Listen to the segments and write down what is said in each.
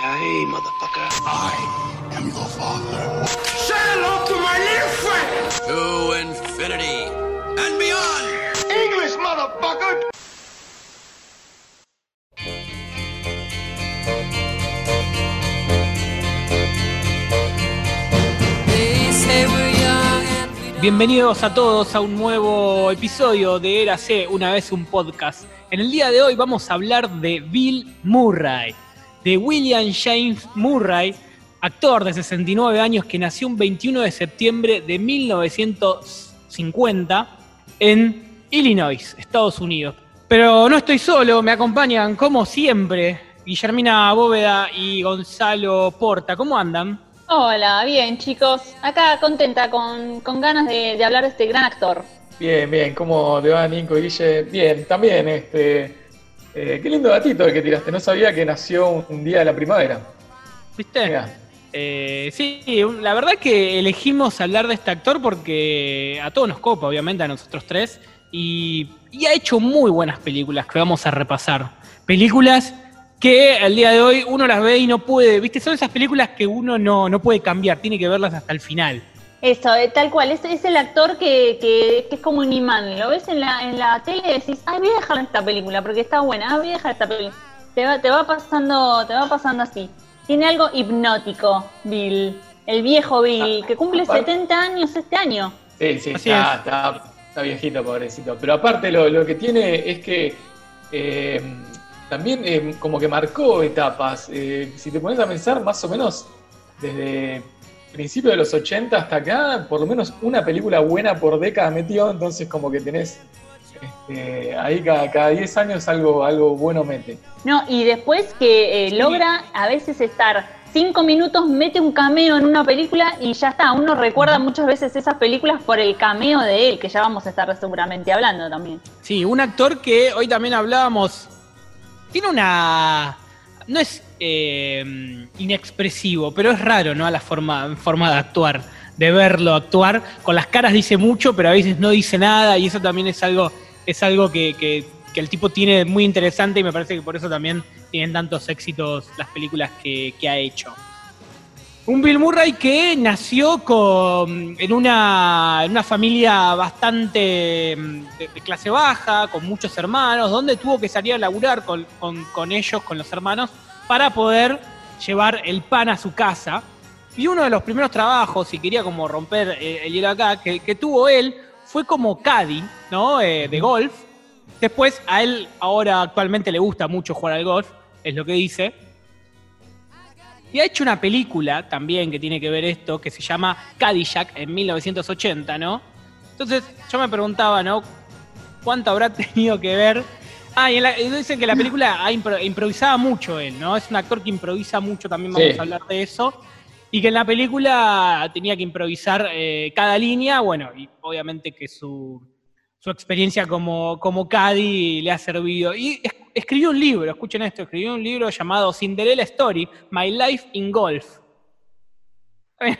Yippee-ki-yay, motherfucker. I am your father. Say hello to my little friend! To infinity and beyond! English, motherfucker! Bienvenidos a todos a un nuevo episodio de Érase una vez un podcast. En el día de hoy vamos a hablar de Bill Murray, de William James Murray, actor de 69 años que nació un 21 de septiembre de 1950 en Illinois, Estados Unidos. Pero no estoy solo, me acompañan como siempre Guillermina Bóveda y Gonzalo Porta. ¿Cómo andan? Hola, bien chicos. Acá contenta, con, con ganas de, de hablar de este gran actor. Bien, bien, ¿cómo te va Nico y Guille? Bien, también, este, eh, qué lindo gatito el que tiraste, no sabía que nació un día de la primavera. ¿Viste? Eh, sí, la verdad que elegimos hablar de este actor porque a todos nos copa, obviamente, a nosotros tres, y, y ha hecho muy buenas películas que vamos a repasar. Películas que al día de hoy uno las ve y no puede, ¿viste? Son esas películas que uno no, no puede cambiar, tiene que verlas hasta el final. Eso, eh, tal cual, es, es el actor que, que- que es como un imán. Lo ves en la, en la tele y decís, ay, voy a dejar esta película porque está buena, ah, voy a dejar esta película. Te va, te va pasando, te va pasando así. Tiene algo hipnótico, Bill. El viejo Bill, que cumple aparte- 70 años este año. Sí, sí, está, es. está, está viejito, pobrecito. Pero aparte lo, lo que tiene es que eh, también eh, como que marcó etapas. Eh, si te pones a pensar, más o menos desde principios de los 80 hasta acá, por lo menos una película buena por década metió, entonces como que tenés este, ahí cada, cada 10 años algo, algo bueno mete. No, y después que eh, logra a veces estar cinco minutos, mete un cameo en una película y ya está. Uno recuerda muchas veces esas películas por el cameo de él, que ya vamos a estar seguramente hablando también. Sí, un actor que hoy también hablábamos, tiene una... No es eh, inexpresivo, pero es raro, ¿no? La forma, forma de actuar, de verlo actuar. Con las caras dice mucho, pero a veces no dice nada y eso también es algo, es algo que, que- que el tipo tiene muy interesante y me parece que por eso también tienen tantos éxitos las películas que, que ha hecho. Un Bill Murray que nació con, en, una, en una familia bastante mm, de, de clase baja, con muchos hermanos, donde tuvo que salir a laburar con, con- con ellos, con los hermanos, para poder llevar el pan a su casa. Y uno de los primeros trabajos, si quería como romper eh, el hielo acá, que, que tuvo él, fue como caddy, ¿no? Eh, de golf. Después, a él ahora actualmente le gusta mucho jugar al golf, es lo que dice. Y ha hecho una película también que tiene que ver esto, que se llama Cadillac en 1980, ¿no? Entonces yo me preguntaba, ¿no? ¿Cuánto habrá tenido que ver? Ah, y, en la- dicen que la película ha impro- improvisaba mucho él, ¿no? Es un actor que improvisa mucho, también vamos Sí. a hablar de eso. Y que en la película tenía que improvisar eh, cada línea, bueno, y obviamente que su, su experiencia como, como Caddy le ha servido. Y es- escribió un libro, escuchen esto, escribió un libro llamado Cinderella Story, My Life in Golf.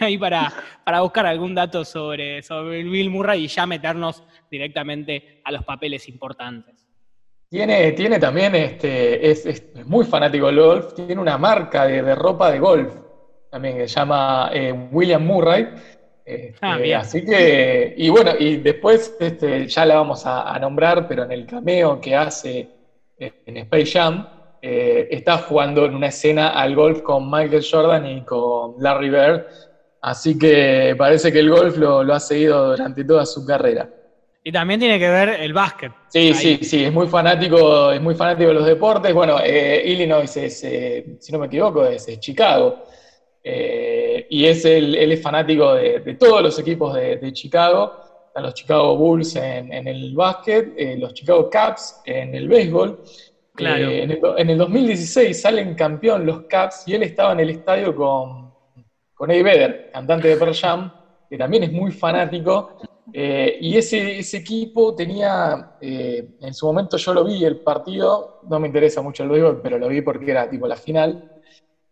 Ahí para, para buscar algún dato sobre, sobre Bill Murray y ya meternos directamente a los papeles importantes. Tiene, tiene también, este, es, es muy fanático del golf, tiene una marca de, de ropa de golf también que se llama eh, William Murray. Este, Ah, así que, y bueno, y después este, ya la vamos a, a nombrar, pero en el cameo que hace en Space Jam, eh, está jugando en una escena al golf con Michael Jordan y con Larry Bird. Así que parece que el golf lo, lo ha seguido durante toda su carrera. Y también tiene que ver el básquet. Sí, Ahí. sí, sí, es muy fanático, es muy fanático de los deportes. Bueno, eh, Illinois es, eh, si no me equivoco, es, es Chicago. Eh, y es el- él es fanático de, de todos los equipos de, de Chicago. Están los Chicago Bulls en, en el básquet, eh, los Chicago Cubs en el béisbol. Claro. Eh, en, el, do- en el 2016 salen campeón los Cubs y él estaba en el estadio con, con Eddie Vedder, cantante de Pearl Jam, que también es muy fanático. Eh, y ese, ese equipo tenía, eh, en su momento yo lo vi el partido, no me interesa mucho el béisbol, pero lo vi porque era tipo la final.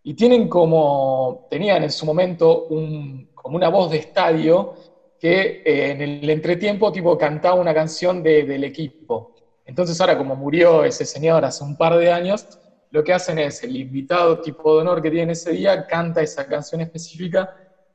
Y tienen como, tenían en su momento un- como una voz de estadio que eh, en el entretiempo tipo cantaba una canción de- del equipo. Entonces ahora como murió ese señor hace un par de años, lo que hacen es el invitado tipo de honor que tiene ese día canta esa canción específica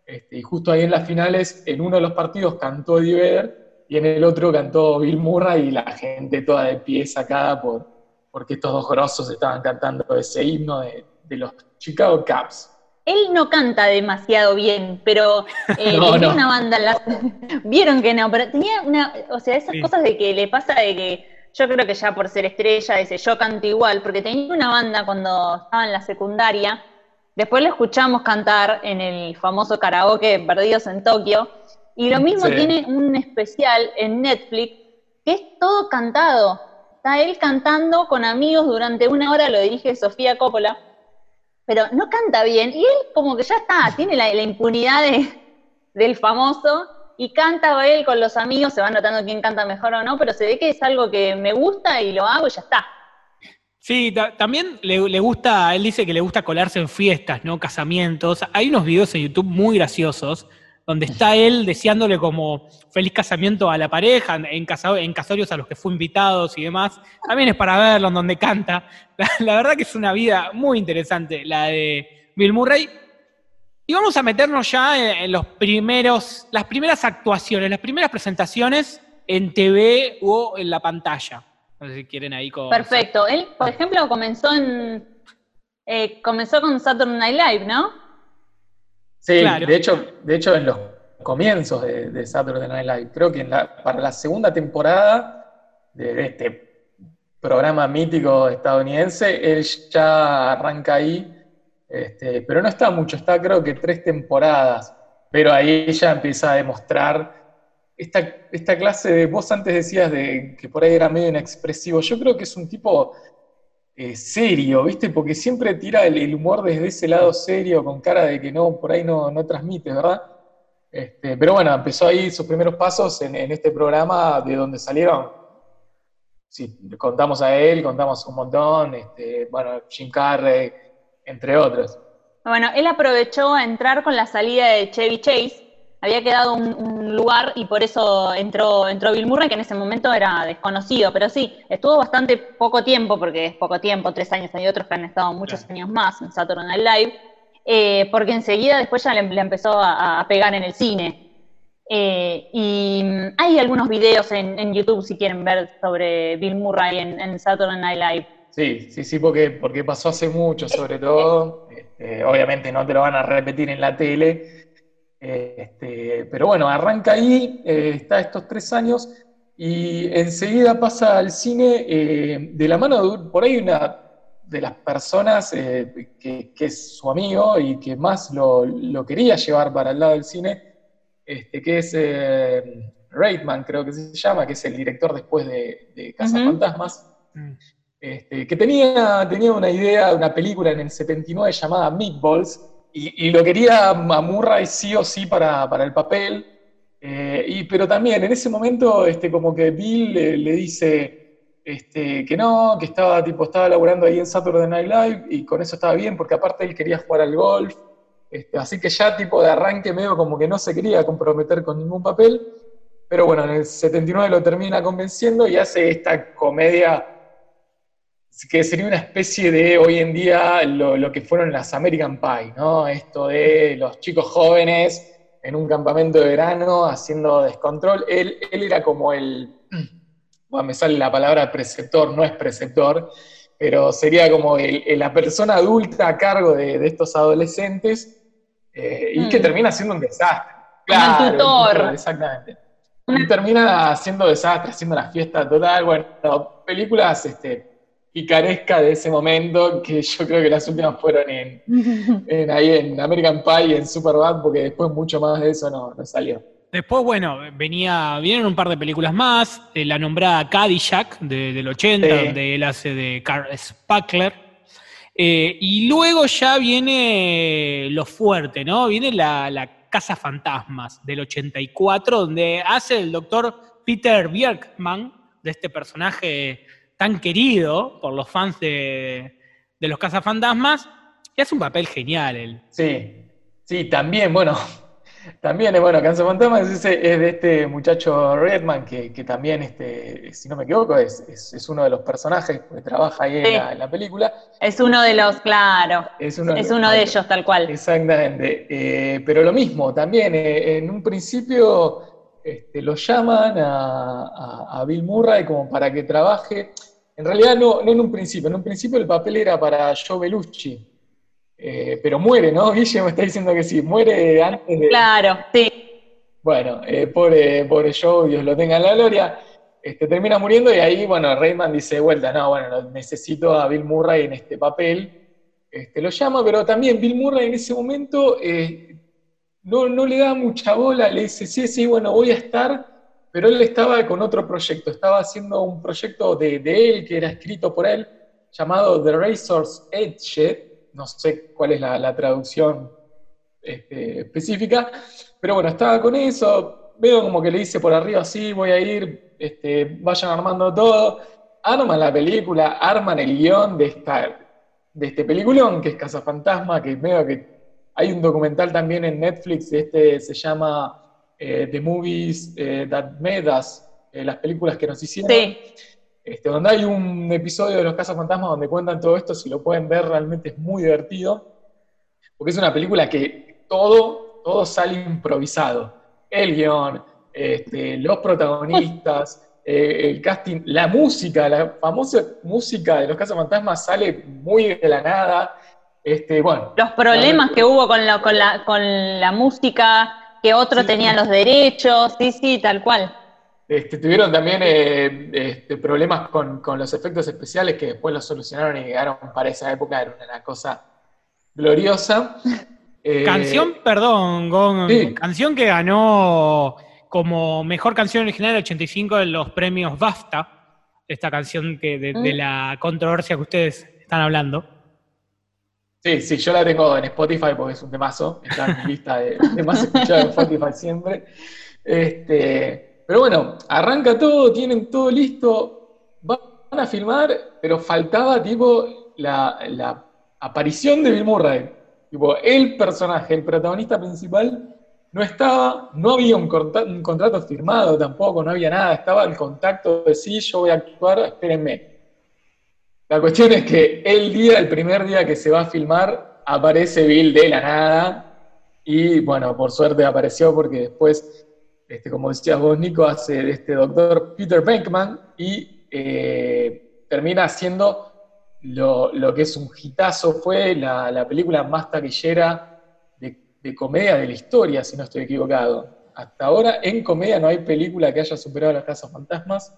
este, y justo ahí en las finales, en uno de los partidos cantó Eddie Vedder y en el otro cantó Bill Murray y la gente toda de pie sacada por, porque estos dos grosos estaban cantando ese himno de los Chicago Cubs. Él no canta demasiado bien, pero eh, No, tenía no. una banda. en la- Vieron que no, pero tenía una. O sea, esas Sí. cosas de que le pasa de que. Yo creo que ya por ser estrella, dice yo canto igual, porque tenía una banda cuando estaba en la secundaria. Después lo escuchamos cantar en el famoso karaoke Perdidos en Tokio. Y lo mismo Sí. tiene un especial en Netflix que es todo cantado. Está él cantando con amigos durante una hora, lo dirige Sofía Coppola pero no canta bien. Y él como que ya está, tiene la, impunidad de- del famoso y canta él con los amigos, se va notando quién canta mejor o no, pero se ve que es algo que me gusta y lo hago y ya está. Sí, ta- también le, le gusta, él dice que le gusta colarse en fiestas, ¿no? Casamientos. Hay unos videos en YouTube muy graciosos donde está él deseándole como feliz casamiento a la pareja, en, casa- en casorios a los que fue invitados y demás. También es para verlo, en donde canta. La, verdad que es una vida muy interesante, la de Bill Murray. Y vamos a meternos ya en, en los primeros, las primeras actuaciones, las primeras presentaciones en TV o en la pantalla. No sé si quieren ahí con... Perfecto. Él, por ejemplo, comenzó en eh, comenzó con Saturday Night Live, ¿no? Sí, Claro. de, hecho, de hecho en los comienzos de, de Saturday Night Live, creo que en la- para la segunda temporada de este programa mítico estadounidense, él ya arranca ahí, este, pero no está mucho, está creo que tres temporadas, pero ahí ya empieza a demostrar esta, esta clase de, vos antes decías de que por ahí era medio inexpresivo, yo creo que es un tipo eh, serio, ¿viste? Porque siempre tira el, humor desde ese lado serio, con cara de que no, por ahí no, no transmite, ¿verdad? Este, pero bueno, empezó ahí sus primeros pasos en, en este programa de donde salieron, sí, contamos a él, contamos un montón, este, bueno, Jim Carrey, entre otros. Bueno, él aprovechó a entrar con la salida de Chevy Chase. Había quedado un, un lugar y por eso entró, entró Bill Murray, que en ese momento era desconocido. Pero sí, estuvo bastante poco tiempo, porque es poco tiempo, tres años. Hay otros que han estado muchos años más en Saturday Night Live. eh, porque enseguida después ya le, le empezó a, a pegar en el cine. Eh, y mm, hay algunos videos en, en YouTube, si quieren ver, sobre Bill Murray en, en Saturday Night Live. Sí, sí, sí, porque, porque pasó hace mucho, sobre todo. Este, obviamente no te lo van a repetir en la tele. Este, pero bueno, arranca ahí, eh, está estos tres años y enseguida pasa al cine eh, de la mano de por ahí una de las personas eh, que, que es su amigo y que más lo, lo quería llevar para el lado del cine, este, que es Reitman, creo que se llama, que es el director después de, de Cazafantasmas. Mm. Este, que tenía, tenía una idea, una película en el 79 llamada Meatballs, y, lo quería a Murray sí o sí para, para el papel, eh, y, pero también en ese momento este, como que Bill le, le dice este, que no, que estaba, tipo, estaba laburando ahí en Saturday Night Live, y con eso estaba bien, porque aparte él quería jugar al golf, este, así que ya tipo de arranque medio como que no se quería comprometer con ningún papel, pero bueno, en el 79 lo termina convenciendo y hace esta comedia que sería una especie de hoy en día lo, lo que fueron las American Pie, ¿no? Esto de los chicos jóvenes en un campamento de verano haciendo descontrol. Él, él era como el, bueno, me sale la palabra preceptor, no es preceptor, pero sería como el- el- la persona adulta a cargo de, de estos adolescentes eh, y que Mm. termina siendo un desastre. Como el tutor. Exactamente. Y termina haciendo desastre, haciendo la fiesta total. Bueno, películas este, picarescas de ese momento, que yo creo que las últimas fueron en, en- ahí en American Pie y en Superbad, porque después mucho más de eso no, no salió. Después, bueno, venía, vienen un par de películas más, eh, la nombrada Caddyshack de- del 80, Sí. donde él hace de Carl Spackler. Eh, y luego ya viene lo fuerte, ¿no? Viene la, la Casa Fantasmas del 84, donde hace el doctor Peter Bjerkman, de este personaje tan querido por los fans de, de los Cazafantasmas, y hace un papel genial él. Sí, sí, también, bueno, También, eh, bueno, Fantasmas es, es de este muchacho Redman, que, que también, este, si no me equivoco, es, es, es uno de los personajes que trabaja ahí en, la, en la película. Es uno de los, claro. Es uno, Es uno de ellos, tal cual. Exactamente. Eh, pero lo mismo, también eh, en un principio este, lo llaman a, a- a Bill Murray como para que trabaje. En realidad no, no en un principio, en un principio el papel era para Joe Bellucci. Eh, pero muere, ¿no? Guille me está diciendo que sí, muere antes de... Claro, sí. Bueno, eh, pobre, pobre Joe, Dios lo tenga en la gloria. Este, termina muriendo y ahí, bueno, Rayman dice de vuelta, no, bueno, no, necesito a Bill Murray en este papel. Este, lo llama, pero también Bill Murray en ese momento eh, no, no le da mucha bola, le dice, sí, sí, bueno, voy a estar, pero él estaba con otro proyecto, estaba haciendo un proyecto de, de él que era escrito por él, llamado The Razor's Edge, no sé cuál es la, la traducción este, específica, pero bueno, estaba con eso, veo como que le dice por arriba, sí, voy a ir, este, vayan armando todo, arman la película, arman el guion de, esta, de este peliculón que es Cazafantasma, que veo que hay un documental también en Netflix, este se llama eh, The Movies eh, That Made Us, eh, las películas que nos hicieron. Sí. Este, donde hay un episodio de Los Cazafantasmas donde cuentan todo esto, si lo pueden ver realmente es muy divertido, porque es una película que todo, todo sale improvisado. El guion, este, los protagonistas, eh, el casting, la música, la famosa música de Los Cazafantasmas sale muy de la nada. Este, bueno, Los problemas que hubo con la, con la, con la música, que otro Sí, tenía sí. los derechos, sí, sí, tal cual. Este, tuvieron también eh, este, problemas con, con los efectos especiales que después los solucionaron y quedaron para esa época, era una cosa gloriosa. Eh, Canción, perdón, Gon, sí. canción que ganó como mejor canción original del 85 en los premios BAFTA, esta canción que de, de Mm. la controversia que ustedes están hablando. Sí, sí, yo la tengo en Spotify porque es un temazo, está en lista de temas escuchados en Spotify siempre. Este, pero bueno, arranca todo, tienen todo listo, van a filmar, pero faltaba tipo la, la aparición de Bill Murray. Tipo, el personaje, el protagonista principal, no estaba, no había un, un contrato firmado tampoco, no había nada, estaba el contacto de sí, yo voy a actuar, espérenme. La cuestión es que el día, el primer día que se va a filmar, aparece Bill de la nada. Y bueno, por suerte apareció porque después, este, como decías vos, Nico, hace de este doctor Peter Venkman y eh, termina haciendo lo, lo que es un hitazo. Fue la, la película más taquillera de, de comedia de la historia, si no estoy equivocado. Hasta ahora, en comedia, no hay película que haya superado las casas fantasmas.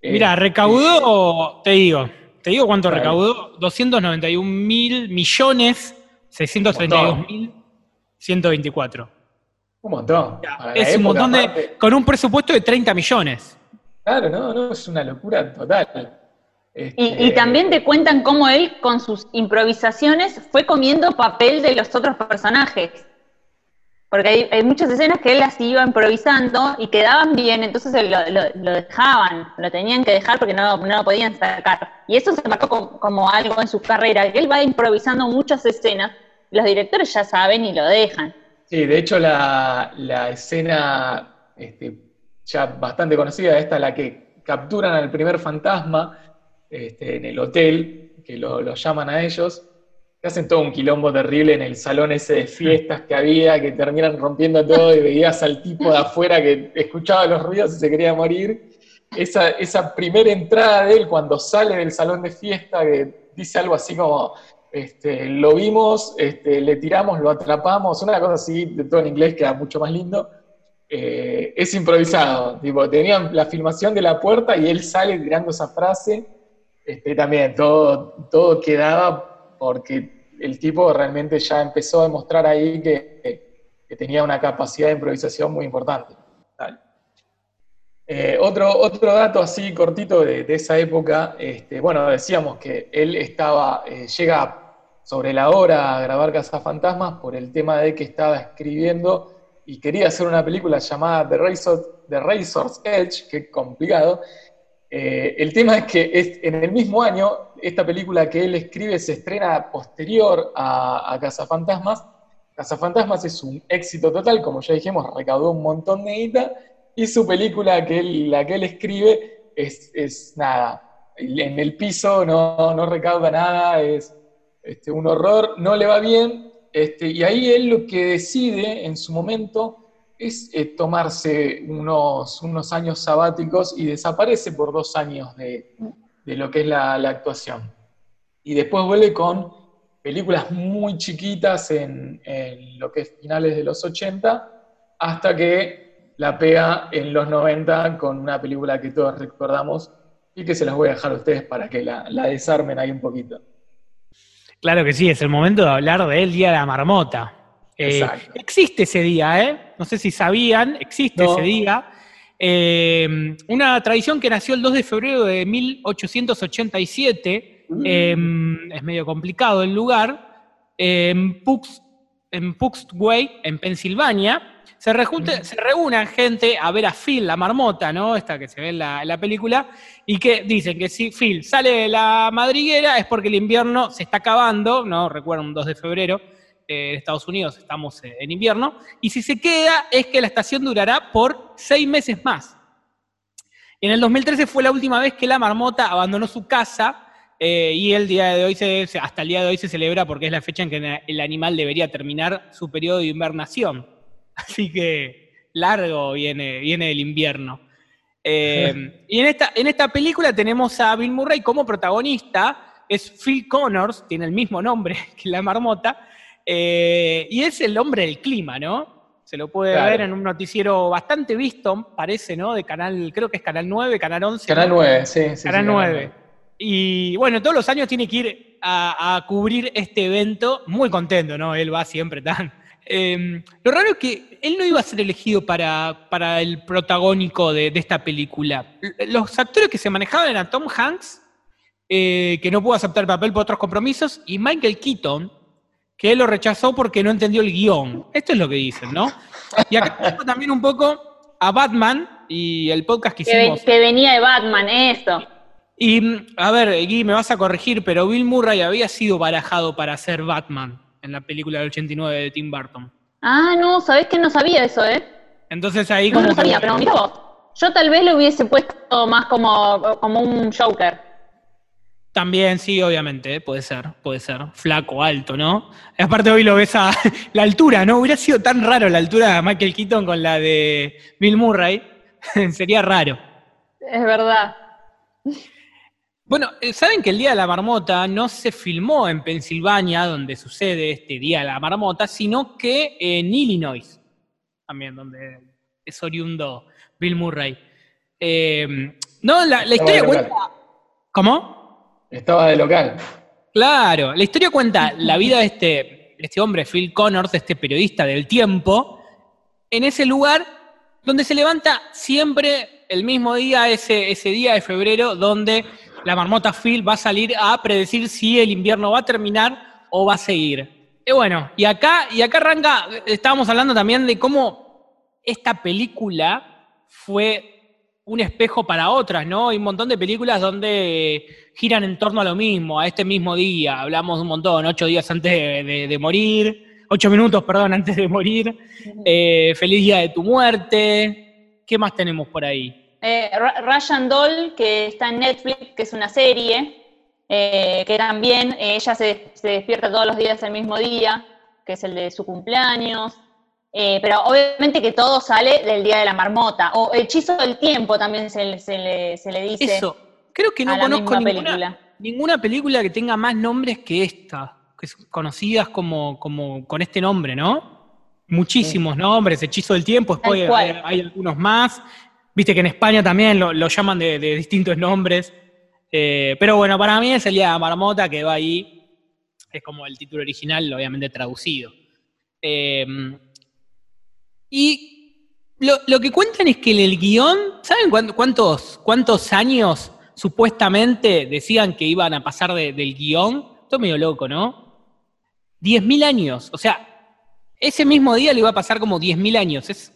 Mira, Eh, recaudó, te digo, te digo cuánto recaudó, 291 mil millones 632 mil 124. Un montón. Para Es un montón de. con un presupuesto de 30 millones. Claro, no, no, es una locura total. Este, Y, y también te cuentan cómo él, con sus improvisaciones, fue comiendo papel de los otros personajes. Porque hay, hay muchas escenas que él las iba improvisando y quedaban bien, entonces lo, lo- dejaban, lo tenían que dejar porque no, no lo podían sacar. Y eso se marcó como, algo en su carrera, que él va improvisando muchas escenas, los directores ya saben y lo dejan. Sí, de hecho la, la escena este, ya bastante conocida, esta la que capturan al primer fantasma este, en el hotel, que lo llaman a ellos, que hacen todo un quilombo terrible en el salón ese de fiestas que había, que terminan rompiendo todo y veías al tipo de afuera que escuchaba los ruidos y se quería morir. Esa, esa primera entrada de él cuando sale del salón de fiesta, que dice algo así como, este, lo vimos, este, le tiramos, lo atrapamos, una cosa así, de todo en inglés queda mucho más lindo. Eh, es improvisado, tipo, tenían la filmación de la puerta y él sale tirando esa frase. Este, también todo, todo quedaba porque el tipo realmente ya empezó a demostrar ahí que, que tenía una capacidad de improvisación muy importante. Eh, otro, otro dato así cortito de, de esa época, este, bueno, decíamos que él estaba, eh, llega sobre la hora a grabar Cazafantasmas por el tema de que estaba escribiendo y quería hacer una película llamada The, Razor, The Razor's Edge, que complicado. Eh, el tema es que es, en el mismo año, esta película que él escribe se estrena posterior a, a Cazafantasmas, Cazafantasmas es un éxito total, como ya dijimos, recaudó un montón de guita, y su película, que él, la que él escribe, es, nada, en el piso no, no recauda nada, es este, un horror, no le va bien, este, y ahí él lo que decide en su momento es eh, tomarse unos, unos años sabáticos y desaparece por dos años de, de lo que es la, la actuación. Y después vuelve con películas muy chiquitas en, en, lo que es finales de los 80, hasta que la pega en los 90 con una película que todos recordamos y que se las voy a dejar a ustedes para que la, la desarmen ahí un poquito. Claro que sí, es el momento de hablar del Día de la Marmota. Eh, existe ese día, ¿eh? No sé si sabían, existe no. ese día. Eh, una tradición que nació el 2 de febrero de 1887, mm. eh, es medio complicado el lugar, en, Pux, en Puxway, en Pensilvania. Se, rejunte, mm. se gente a ver a Phil, la marmota, ¿no? Esta que se ve en la, en la, película, y que dicen que si Phil sale de la madriguera es porque el invierno se está acabando, ¿no? Recuerdo un 2 de febrero, eh, Estados Unidos, estamos eh, en invierno, y si se queda es que la estación durará por seis meses más. En el 2013 fue la última vez que la marmota abandonó su casa eh, y el día de hoy se, hasta el día de hoy se celebra porque es la fecha en que el animal debería terminar su periodo de invernación. Así que largo viene, viene el invierno. Eh, y en esta, en esta película tenemos a Bill Murray como protagonista, es Phil Connors, tiene el mismo nombre que la marmota, eh, y es el hombre del clima, ¿no? Se lo puede claro. ver en un noticiero bastante visto, parece, ¿no? De canal, creo que es Canal 9, Canal 11. Canal 9, sí, sí. Canal sí, 9. Canal 9. Y bueno, todos los años tiene que ir a, a, cubrir este evento, muy contento, ¿no? Él va siempre tan... Eh, lo raro es que él no iba a ser elegido para, para el protagónico de, de, esta película. Los actores que se manejaban eran Tom Hanks, eh, que no pudo aceptar el papel por otros compromisos, y Michael Keaton, que él lo rechazó porque no entendió el guion. Esto es lo que dicen, ¿no? Y acá tenemos también un poco a Batman y el podcast que hicimos. Que, venía de Batman, eso. Y, a ver, Gui, me vas a corregir, pero Bill Murray había sido barajado para ser Batman en la película del 89 de Tim Burton. Ah, no, sabés que no sabía eso, ¿eh? Entonces ahí no, como... No, sabía, pero mira vos. Yo tal vez lo hubiese puesto más como, como un Joker. También, sí, obviamente, puede ser, puede ser. Flaco, alto, ¿no? Aparte hoy lo ves a la altura, ¿no? Hubiera sido tan raro la altura de Michael Keaton con la de Bill Murray. Sería raro. Es verdad. Bueno, eh, saben que el Día de la Marmota no se filmó en Pensilvania, donde sucede este Día de la Marmota, sino que en Illinois, también, donde es oriundo Bill Murray. Eh, no, la, la historia cuenta... ¿Cómo? Estaba de local. Claro, la historia cuenta la vida de este, este hombre, Phil Connors, este periodista del tiempo, en ese lugar donde se levanta siempre el mismo día, ese, ese día de febrero, donde la marmota Phil va a salir a predecir si el invierno va a terminar o va a seguir. Y bueno, y acá, y acá arranca, estábamos hablando también de cómo esta película fue un espejo para otras, ¿no? Hay un montón de películas donde giran en torno a lo mismo, a este mismo día. Hablamos un montón, ocho días antes de, de, de morir, ocho minutos, perdón, antes de morir. Eh, Feliz día de tu muerte. ¿Qué más tenemos por ahí? Eh, Ryan Doll, que está en Netflix, que es una serie, eh, que también eh, ella se, se, despierta todos los días el mismo día, que es el de su cumpleaños. Eh, pero obviamente que todo sale del Día de la Marmota. O Hechizo del Tiempo también se, se, le, se le, dice. Eso, creo que no conozco ninguna película. ninguna película que tenga más nombres que esta, que son conocidas como, como con este nombre, ¿no? Muchísimos sí. nombres, Hechizo del Tiempo, después hay, hay, algunos más. Viste que en España también lo, lo llaman de, de, distintos nombres. Eh, pero bueno, para mí es el Día de la Marmota que va ahí. Es como el título original, obviamente traducido. Eh, y lo, lo, que cuentan es que en el guion, ¿saben cuántos, cuántos años supuestamente decían que iban a pasar de, del guion? Esto es medio loco, ¿no? 10.000 años. O sea, ese mismo día le iba a pasar como 10.000 años. Es,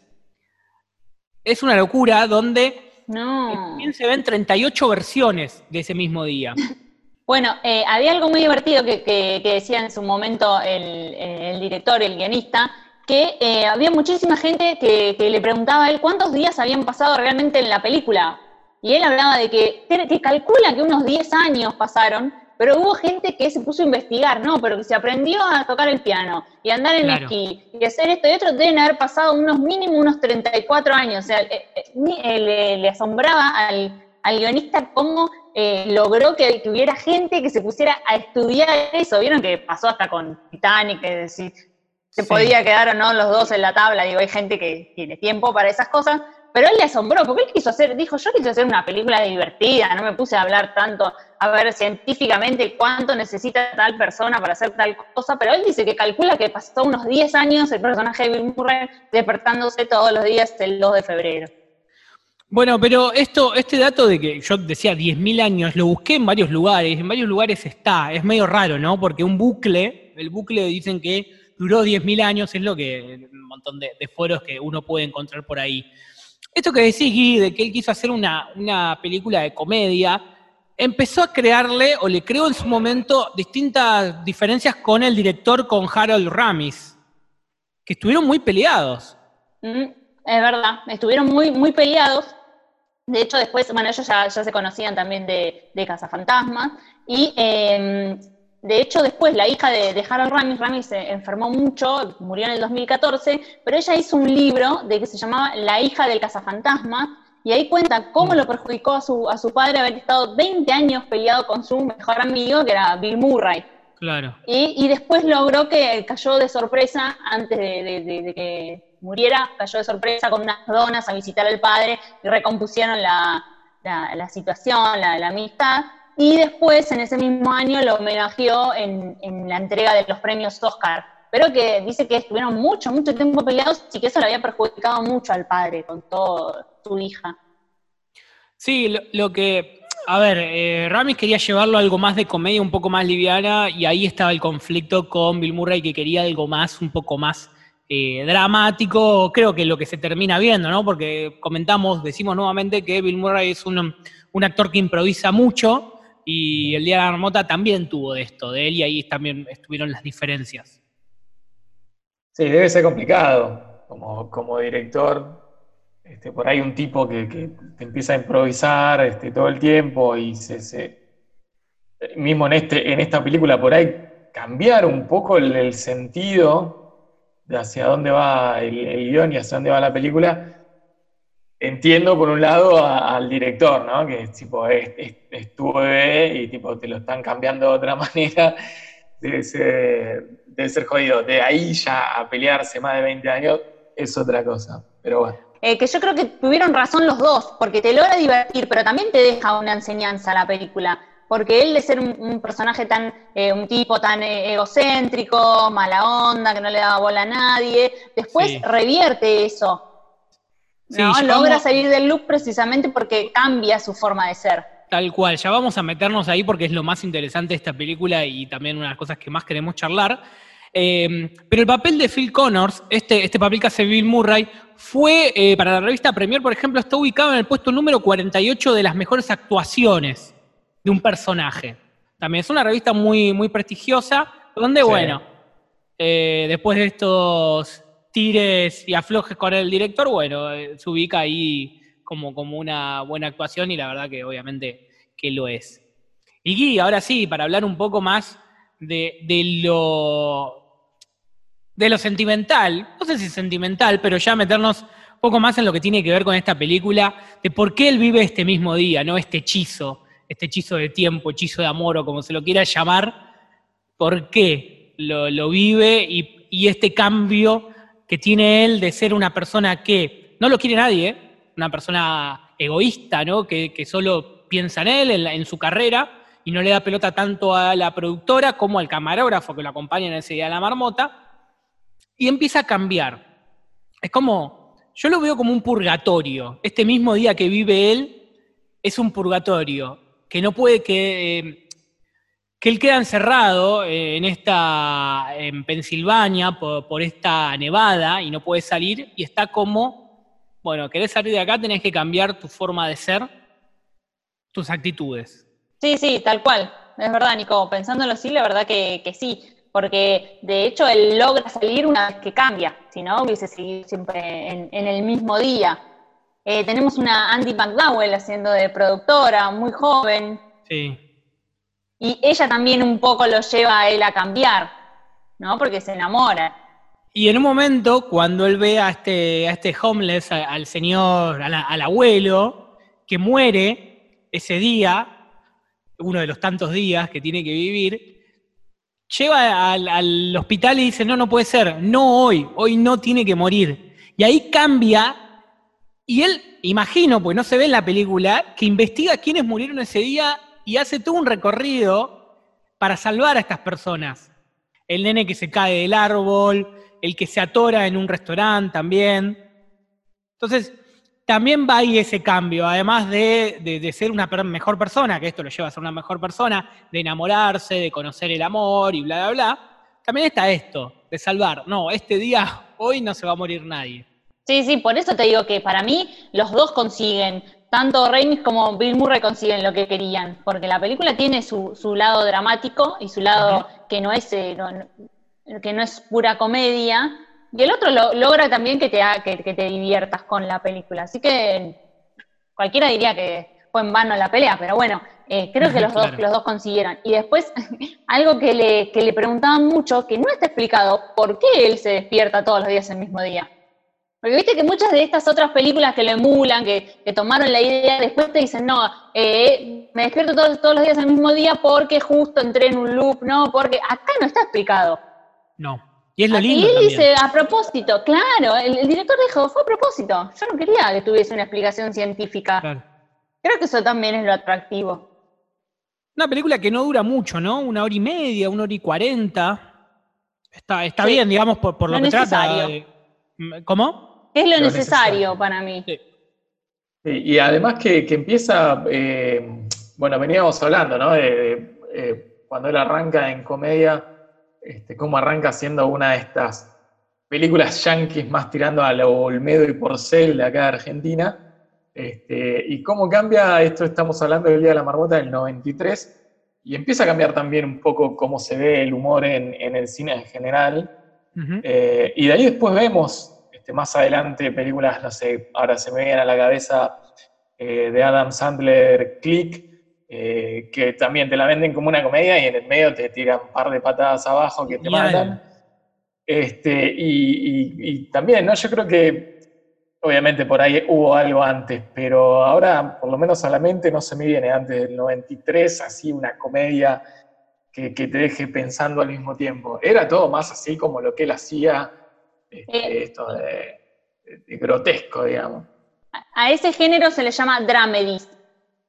es una locura donde no. se ven 38 versiones de ese mismo día. Bueno, eh, había algo muy divertido que, que- que decía en su momento el, el director, el guionista, que eh, había muchísima gente que, que le preguntaba a él cuántos días habían pasado realmente en la película. Y él hablaba de que, que calcula que unos 10 años pasaron, pero hubo gente que se puso a investigar, ¿no? Pero que se aprendió a tocar el piano y a andar en Claro. esquí y hacer esto y otro, deben haber pasado unos mínimo unos 34 años. O sea, eh, eh, le, le asombraba al, al guionista cómo eh, logró que, que hubiera gente que se pusiera a estudiar eso. Vieron que pasó hasta con Titanic, que si se Sí. podía quedar o no los dos en la tabla. Digo, hay gente que tiene tiempo para esas cosas. Pero él le asombró, porque él quiso hacer, dijo, yo quise hacer una película divertida, no me puse a hablar tanto, a ver científicamente cuánto necesita tal persona para hacer tal cosa, pero él dice que calcula que pasó unos 10 años el personaje de Bill Murray despertándose todos los días el 2 de febrero. Bueno, pero esto, este dato de que yo decía 10.000 años, lo busqué en varios lugares, en varios lugares está, es medio raro, ¿no? Porque un bucle, el bucle dicen que duró 10.000 años, es lo que, un montón de, de foros que uno puede encontrar por ahí. Esto que decís, Gui, de que él quiso hacer una, una película de comedia, empezó a crearle, o le creó en su momento, distintas diferencias con el director, con Harold Ramis, que estuvieron muy peleados. Mm, es verdad, estuvieron muy, muy peleados. De hecho, después, bueno, ellos ya, se conocían también de, de Cazafantasmas. Y eh, de hecho, después la hija de, de Harold Ramis, Ramis se enfermó mucho, murió en el 2014, pero ella hizo un libro de que se llamaba La hija del cazafantasma. Y ahí cuenta cómo lo perjudicó a su, a su padre haber estado 20 años peleado con su mejor amigo, que era Bill Murray. Claro. Y, y después logró que cayó de sorpresa, antes de, de- de- de que muriera, cayó de sorpresa con unas donas a visitar al padre y recompusieron la, la- la situación, la, la amistad. Y después, en ese mismo año, lo homenajeó en, la entrega de los premios Oscar. Pero que dice que estuvieron mucho, mucho tiempo peleados y que eso le había perjudicado mucho al padre con toda su hija. Sí, lo, lo que. A ver, eh, Ramis quería llevarlo a algo más de comedia, un poco más liviana, y ahí estaba el conflicto con Bill Murray, que quería algo más, un poco más eh, dramático. Creo que lo que se termina viendo, ¿no? Porque comentamos, decimos nuevamente que Bill Murray es un, un actor que improvisa mucho, y el Día de la Marmota también tuvo de esto, de él, y ahí también estuvieron las diferencias. Sí, debe ser complicado como, como director. Este, por ahí un tipo que, que te empieza a improvisar este, todo el tiempo y se, se- mismo en, este, en esta película por ahí cambiar un poco el, el sentido de hacia dónde va el, el guion y hacia dónde va la película. Entiendo por un lado a- al director, ¿no? Que tipo, es, es- es tu bebé y tipo te lo están cambiando de otra manera. Debe ser, debe ser jodido. De ahí ya a pelearse más de 20 años es otra cosa. Pero bueno. Eh, que yo creo que tuvieron razón los dos, porque te logra divertir, pero también te deja una enseñanza la película. Porque él de ser un, un personaje tan, eh, un tipo tan eh, egocéntrico, mala onda, que no le daba bola a nadie, después Sí. revierte eso. Sí, ¿no? Logra salir del loop precisamente porque cambia su forma de ser. Tal cual, ya vamos a meternos ahí porque es lo más interesante de esta película y también una de las cosas que más queremos charlar. Eh, pero el papel de Phil Connors, este, este papel que hace Bill Murray, fue eh, para la revista Premier, por ejemplo, está ubicado en el puesto número 48 de las mejores actuaciones de un personaje. También es una revista muy, muy prestigiosa, donde, Sí. bueno, eh, después de estos tires y aflojes con el director, bueno, eh, se ubica ahí como, como una buena actuación y la verdad que obviamente que lo es. Y Gui, ahora sí, para hablar un poco más de, de lo de lo sentimental, no sé si sentimental, pero ya meternos un poco más en lo que tiene que ver con esta película, de por qué él vive este mismo día, ¿no? Este hechizo, este hechizo de tiempo, hechizo de amor o como se lo quiera llamar, por qué lo, lo vive y, y este cambio que tiene él de ser una persona que no lo quiere nadie, ¿eh? una persona egoísta, ¿no? Que, solo piensa en él, en su carrera, y no le da pelota tanto a la productora como al camarógrafo que lo acompaña en ese día de la marmota, y empieza a cambiar. Es como, yo lo veo como un purgatorio. Este mismo día que vive él es un purgatorio, que no puede que... eh, que él queda encerrado eh, en esta, en Pensilvania por, por esta nevada y no puede salir y está como, bueno, querés salir de acá, tenés que cambiar tu forma de ser, tus actitudes. Sí, sí, tal cual. es verdad, Nico. Pensándolo así, la verdad que, que sí. Porque de hecho él logra salir una vez que cambia. Si no, hubiese seguido siempre en, en el mismo día. Eh, tenemos una Andy McDowell haciendo de productora, muy joven. Sí. Y ella también un poco lo lleva a él a cambiar, ¿no? Porque se enamora. Y en un momento, cuando él ve a este, a este homeless, al señor, al abuelo, que muere ese día, uno de los tantos días que tiene que vivir, lleva al, al hospital y dice, no, no puede ser, no hoy, hoy no tiene que morir. Y ahí cambia, y él, imagino, pues no se ve en la película, que investiga quiénes murieron ese día y hace todo un recorrido para salvar a estas personas. El nene que se cae del árbol, el que se atora en un restaurante también. Entonces, también va ahí ese cambio, además de, de- de ser una mejor persona, que esto lo lleva a ser una mejor persona, de enamorarse, de conocer el amor y bla, bla, bla. También está esto, de salvar. No, este día, hoy no se va a morir nadie. Sí, sí, por eso te digo que para mí los dos consiguen, tanto Ramis como Bill Murray consiguen lo que querían, porque la película tiene su, su lado dramático y su lado que no es eh, no- que no es pura comedia, y el otro lo- logra también que te, ha- que, que te diviertas con la película. Así que cualquiera diría que fue en vano la pelea, pero bueno, eh, creo que los, dos, los dos consiguieron. Y después, algo que le, que le preguntaban mucho, que no está explicado, ¿por qué él se despierta todos los días el mismo día? Porque viste que muchas de estas otras películas que lo emulan, que, que tomaron la idea, después te dicen, no, eh, me despierto todos, todos los días el mismo día porque justo entré en un loop, no, porque acá no está explicado. No. Y es lo y lindo él también. dice, a propósito, claro, el, el director dijo, fue a propósito, yo no quería que tuviese una explicación científica. Claro. Creo que eso también es lo atractivo. Una película que no dura mucho, ¿no? Una hora y media, una hora y cuarenta. Está, está Sí. bien, digamos, por, por lo, que trata. necesario. de- ¿Cómo? Es lo, Lo necesario, necesario. para mí. Sí. Sí, y además que, que empieza, eh, bueno, veníamos hablando, ¿no? De, de, eh, cuando él arranca en comedia, este, cómo arranca siendo una de estas películas yankees más tirando a lo Olmedo y Porcel de acá de Argentina, este, y cómo cambia, esto estamos hablando del Día de la Marmota del 93, y empieza a cambiar también un poco cómo se ve el humor en, en el cine en general, eh, y de ahí después vemos este, más adelante películas, no sé, ahora se me viene a la cabeza eh, de Adam Sandler, Click, eh, que también te la venden como una comedia y en el medio te tiran un par de patadas abajo que te matan. Este, y, y- y también, ¿no? Yo creo que obviamente por ahí hubo algo antes, pero ahora por lo menos a la mente no se me viene antes del 93, así una comedia que, que te deje pensando al mismo tiempo. Era todo más así como lo que él hacía, este, Eh. esto de, de grotesco, digamos. A- ese género se le llama dramedy,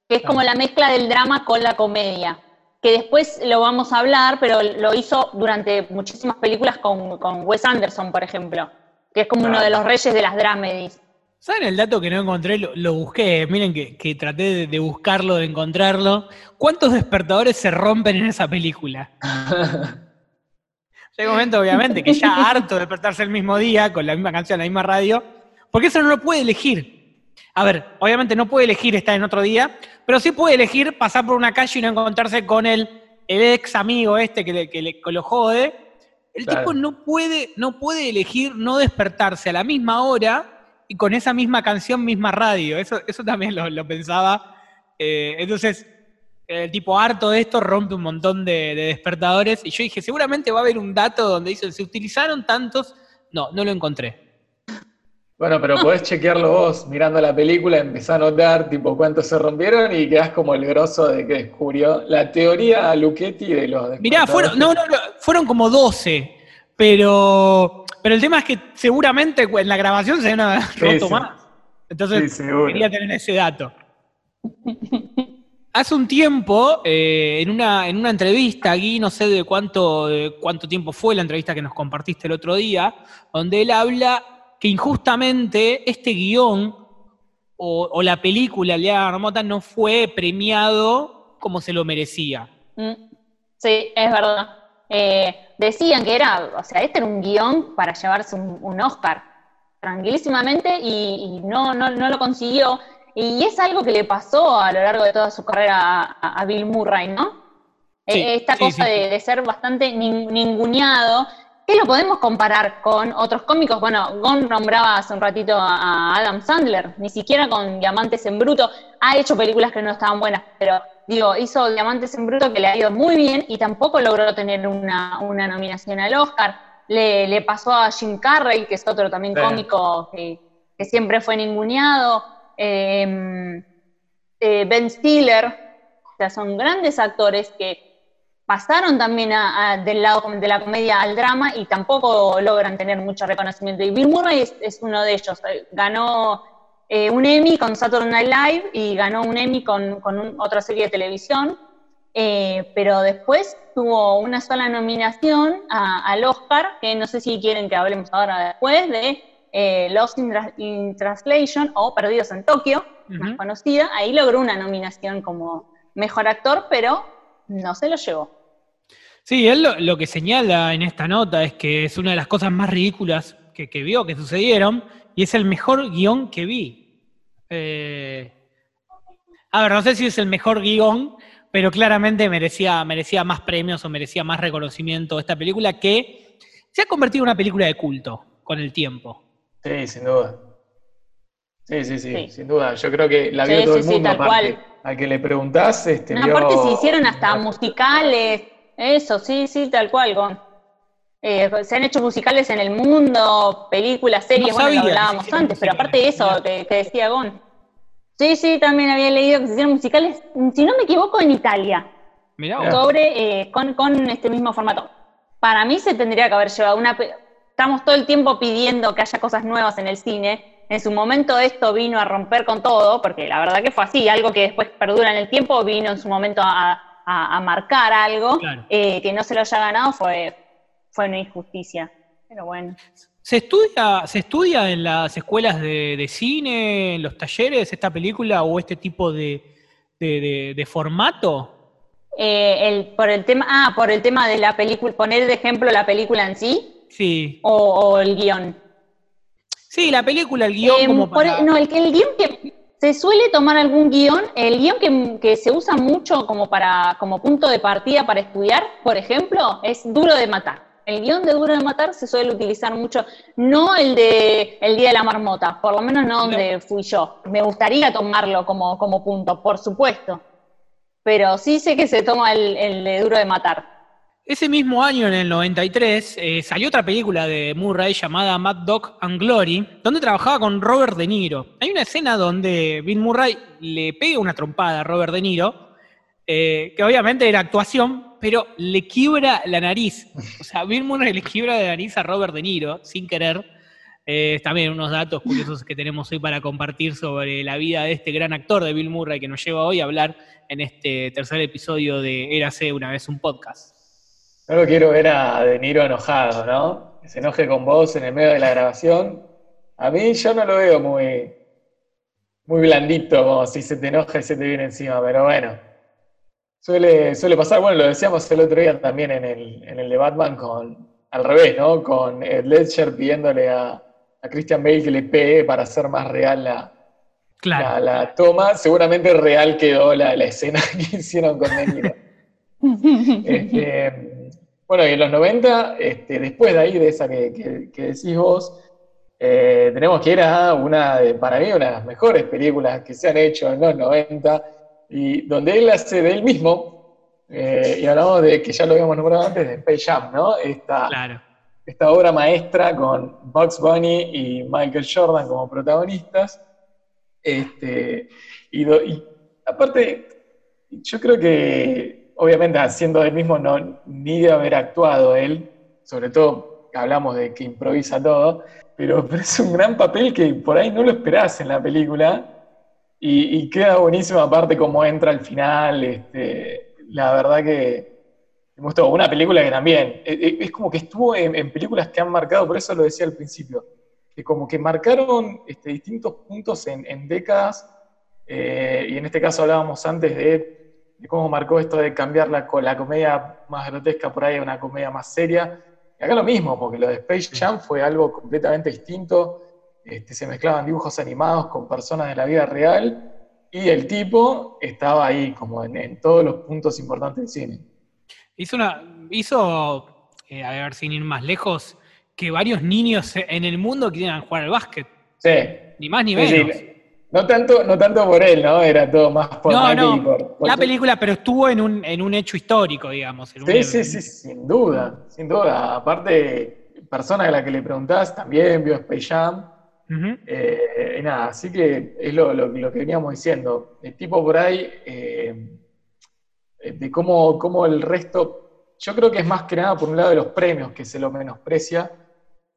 que es como la mezcla del drama con la comedia. Que después lo vamos a hablar, pero lo hizo durante muchísimas películas con, con Wes Anderson, por ejemplo, que es como uno de los reyes de las dramedies. ¿Saben el dato que no encontré? Lo, lo busqué. Miren que, que traté de, de buscarlo, de encontrarlo. ¿Cuántos despertadores se rompen en esa película? Llega un momento, obviamente, que ya harto de despertarse el mismo día, con la misma canción, la misma radio, porque eso no lo puede elegir. A ver, obviamente no puede elegir estar en otro día, pero sí puede elegir pasar por una calle y no encontrarse con el, el ex amigo este que, le, que, le- que lo jode. El Claro. tipo no puede, no puede elegir no despertarse a la misma hora y con esa misma canción, misma radio. Eso, eso también lo, lo pensaba. Eh, entonces, el tipo harto de esto rompe un montón de, de despertadores. Y yo dije, seguramente va a haber un dato donde dice, se utilizaron tantos. No, no lo encontré. Bueno, pero podés chequearlo vos mirando la película, empezás a notar tipo cuántos se rompieron y quedás como el grosso de que descubrió la teoría Luchetti de los Mirá, fueron, no, no, no, fueron como 12. Pero, pero el tema es que seguramente en la grabación se han roto sí. más. Entonces, Sí, quería tener ese dato. Hace un tiempo, eh, en, una, en una entrevista aquí, no sé de cuánto, cuánto tiempo fue la entrevista que nos compartiste el otro día, donde él habla que injustamente este guion o, la película la Marmota no fue premiado como se lo merecía. Mm, Sí, es verdad. Eh, decían que era, o sea, este era un guion para llevarse un, un Oscar, tranquilísimamente, y, y no, no, no lo consiguió. Y es algo que le pasó a lo largo de toda su carrera a, a Bill Murray, ¿no? Sí, Eh, Esta sí, cosa sí, de, ser bastante nin- ninguneado, que lo podemos comparar con otros cómicos. Bueno, Gon nombraba hace un ratito a, a Adam Sandler, ni siquiera con Diamantes en Bruto. Ha hecho películas que no estaban buenas, pero digo, hizo Diamantes en Bruto que le ha ido muy bien y tampoco logró tener una, una nominación al Oscar. Le, le pasó a Jim Carrey, que es otro también cómico que, que siempre fue ninguneado. Eh, eh, Ben Stiller, o sea, son grandes actores que pasaron también del lado de la comedia al drama y tampoco logran tener mucho reconocimiento. Y Bill Murray es, uno de ellos. Eh, Ganó eh, un Emmy con Saturday Night Live y ganó un Emmy con, otra serie de televisión, pero después tuvo una sola nominación al Oscar, que no sé si quieren que hablemos ahora después, de eh, Lost in, Tra- in Translation o Perdidos en Tokio, más conocida. Ahí logró una nominación como mejor actor, pero no se lo llevó. Sí, él lo, lo que señala en esta nota es que es una de las cosas más ridículas que, que vio, que sucedieron, y es el mejor guion que vi. Eh, a ver, no sé si es el mejor guion, pero claramente merecía, merecía más premios o merecía más reconocimiento esta película que se ha convertido en una película de culto con el tiempo. Sí, sin duda. Sí, sí, sí, Sí. sin duda. Yo creo que la Sí, vio todo sí, el sí, mundo. tal aparte. que le preguntás, este, No, vio- aparte se hicieron hasta musicales, eso, sí, sí, tal cual, Gon. Eh, se han hecho musicales en el mundo, películas, series, No bueno, sabía lo hablábamos antes, pero aparte de eso que, que decía Gon. Sí, sí, también había leído que se hicieron musicales, si no me equivoco, en Italia, Mirá Mirá. vos. sobre, eh, con, con este mismo formato. Para mí se tendría que haber llevado una... Estamos todo el tiempo pidiendo que haya cosas nuevas en el cine. En su momento esto vino a romper con todo, porque la verdad que fue así, algo que después perdura en el tiempo, vino en su momento a, a- a marcar algo, Claro. eh, que no se lo haya ganado fue, fue una injusticia. Pero bueno. ¿Se estudia, ¿Se estudia en las escuelas de, de cine, en los talleres, esta película o este tipo de, de- de- de formato? Eh, el, por el tema, ah, por el tema de la película, poner de ejemplo la película en sí Sí. o, o el guion. Sí, la película, el guion Eh, como por- para... no, el, el guion que se suele tomar algún guion, el guion que, que se usa mucho como para como punto de partida para estudiar, por ejemplo, es Duro de Matar. El guion de Duro de Matar se suele utilizar mucho, no el de El Día de la Marmota, por lo menos no donde fui yo. Me gustaría tomarlo como, como punto, por supuesto. Pero sí sé que se toma el, el de Duro de Matar. Ese mismo año, en el 93, eh, salió otra película de Murray llamada Mad Dog and Glory, donde trabajaba con Robert De Niro. Hay una escena donde Bill Murray le pega una trompada a Robert De Niro, eh, que obviamente era actuación, pero le quiebra la nariz. O sea, Bill Murray le quiebra la nariz a Robert De Niro, sin querer. Eh, también unos datos curiosos que tenemos hoy para compartir sobre la vida de este gran actor de Bill Murray que nos lleva hoy a hablar en este tercer episodio de Érase una vez un podcast. No lo quiero ver a De Niro enojado, ¿no? Que se enoje con vos en el medio de la grabación. A mí yo no lo veo muy, muy blandito, como si se te enoja y se te viene encima, pero bueno. Suele, suele pasar, bueno, lo decíamos el otro día también en el, en el de Batman con, al revés, ¿no? Con Ed Ledger pidiéndole a, a Christian Bale que le pegue para hacer más real la, Claro. la, la toma. Seguramente real quedó la, la escena que hicieron con De Niro. Este, bueno, y en los 90, este, después de ahí, de esa que, que- que decís vos, eh, tenemos que ir a una, de, para mí, una de las mejores películas que se han hecho en los 90, y donde él hace de él mismo, eh, y hablamos de, que ya lo habíamos nombrado antes, de Space Jam, ¿no? Esta, Claro. esta obra maestra con Bugs Bunny y Michael Jordan como protagonistas. Este, y, do- y aparte, yo creo que, obviamente, haciendo él mismo, no, ni de haber actuado él, sobre todo hablamos de que improvisa todo, pero, es un gran papel que por ahí no lo esperás en la película. Y, queda buenísimo, aparte, como entra al final. Este, la verdad que me gustó. Una película que también, eh, eh, es como que estuvo en, películas que han marcado, por eso lo decía al principio, que como que marcaron este, distintos puntos en, en décadas, eh, y en este caso hablábamos antes de, de cómo marcó esto de cambiar la, co- la comedia más grotesca por ahí a una comedia más seria. Y acá lo mismo, porque lo de Space Jam fue algo completamente distinto, este, se mezclaban dibujos animados con personas de la vida real, y el tipo estaba ahí como en, en todos los puntos importantes del cine. Hizo una. hizo. eh, a ver, sin ir más lejos, que varios niños en el mundo quieran jugar al básquet. Sí. Ni más ni Sí, sí. No tanto, no tanto por él, ¿no? Era todo más por No, Michael no, y por, por la película, pero estuvo en un, en un hecho histórico, digamos. en un- Sí, sí, sí, sin duda, sin duda. Aparte, persona a la que le preguntás también vio Space Jam. Eh, y nada, así que es lo, lo- lo que veníamos diciendo. El tipo por ahí, eh, de cómo, cómo el resto, yo creo que es más que nada por un lado de los premios que se lo menosprecia,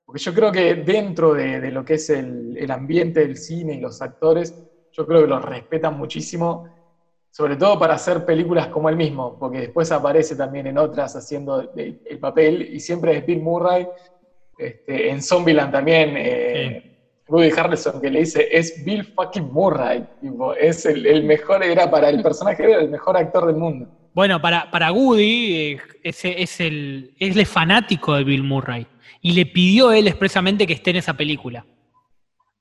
porque yo creo que dentro de, de lo que es el, el ambiente del cine y los actores, yo creo que los respetan muchísimo, sobre todo para hacer películas como él mismo, porque después aparece también en otras haciendo el, el papel, y siempre es Bill Murray, este, en Zombieland también. eh, Woody Harrelson que le dice, es Bill fucking Murray, tipo, es el, el mejor, era para el personaje, era el mejor actor del mundo. Bueno, para, para Woody, eh, ese es el, es el fanático de Bill Murray. Y le pidió él expresamente que esté en esa película.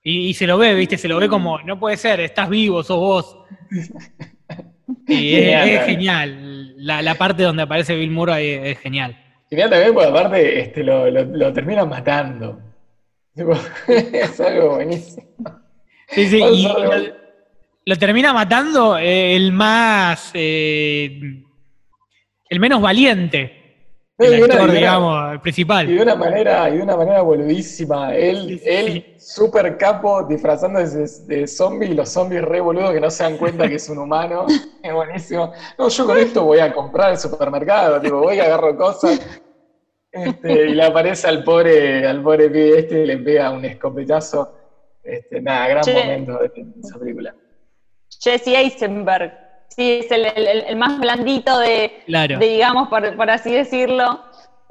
Y, y se lo ve, ¿viste? Se lo ve como, no puede ser, estás vivo, sos vos. Y es, Genial, es genial. La, la parte donde aparece Bill Murray es, es genial. Genial también, porque aparte este, lo, lo, lo terminan matando. Es algo buenísimo. Sí, sí, y lo termina matando eh, el más. eh, el menos valiente. El actor, una- digamos, el Y principal. de una manera, y de una manera boludísima. Él, Sí, sí, él sí. super capo, disfrazándose de, de zombie, y los zombies re boludos que no se dan cuenta que es un humano. Es buenísimo. No, yo con esto voy a comprar al supermercado, tipo, voy y agarro cosas. Este, y le aparece al pobre, al pobre pibe este y le pega un escopetazo. Este, nada, gran Che. momento de esa película. Jesse Eisenberg. Sí, es el, el- el más blandito de, Claro. de, digamos, por, por así decirlo.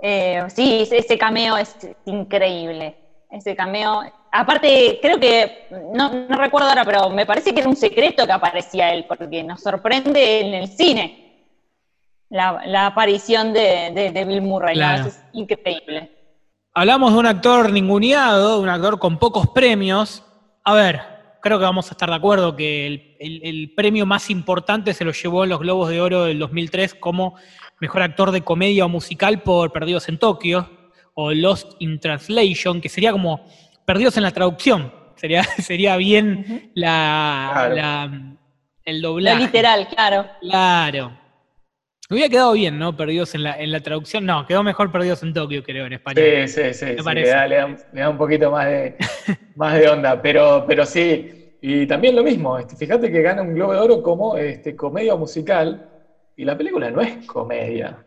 Eh, sí, ese- cameo es increíble. Ese cameo. Aparte, creo que, no, no recuerdo ahora, pero me parece que era un secreto que aparecía él, porque nos sorprende en el cine la, la aparición de, de- de Bill Murray. ¿no? Claro. Eso es increíble. Hablamos de un actor ninguneado, de un actor con pocos premios. A ver, creo que vamos a estar de acuerdo que el, el- el premio más importante se lo llevó en los Globos de Oro del 2003 como mejor actor de comedia o musical por Perdidos en Tokio o Lost in Translation, que sería como Perdidos en la traducción. Sería, sería bien la, Claro. la- el La doblaje. literal, claro. Claro. Me hubiera quedado bien, ¿no? Perdidos en la, en la traducción. No, quedó mejor Perdidos en Tokio, creo, en español. Sí, sí, sí. le, da, le da- le da un poquito más de, más de onda, pero, pero sí. Y también lo mismo, este, fíjate que gana un Globo de Oro como este, comedia musical, y la película no es comedia.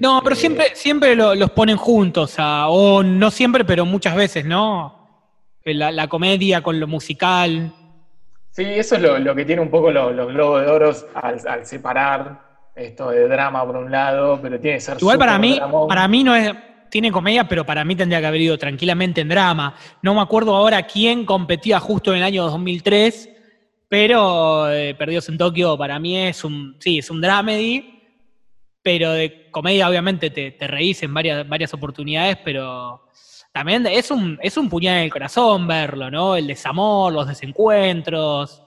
No, pero Este, siempre, siempre lo- los ponen juntos, a- o no siempre, pero muchas veces, ¿no? La, la comedia con lo musical. Sí, eso es lo, lo que tiene un poco los, los Globos de Oro al, al separar esto de drama por un lado, pero tiene que ser Igual para mí, dramón. para mí no es, tiene comedia, pero para mí tendría que haber ido tranquilamente en drama. No me acuerdo ahora quién competía justo en el año 2003, pero eh, Perdidos en Tokio para mí es un, sí, es un dramedy, pero de comedia obviamente te, te reís en varias, varias oportunidades, pero también es un, es un puñal en el corazón verlo, ¿no? El desamor, los desencuentros,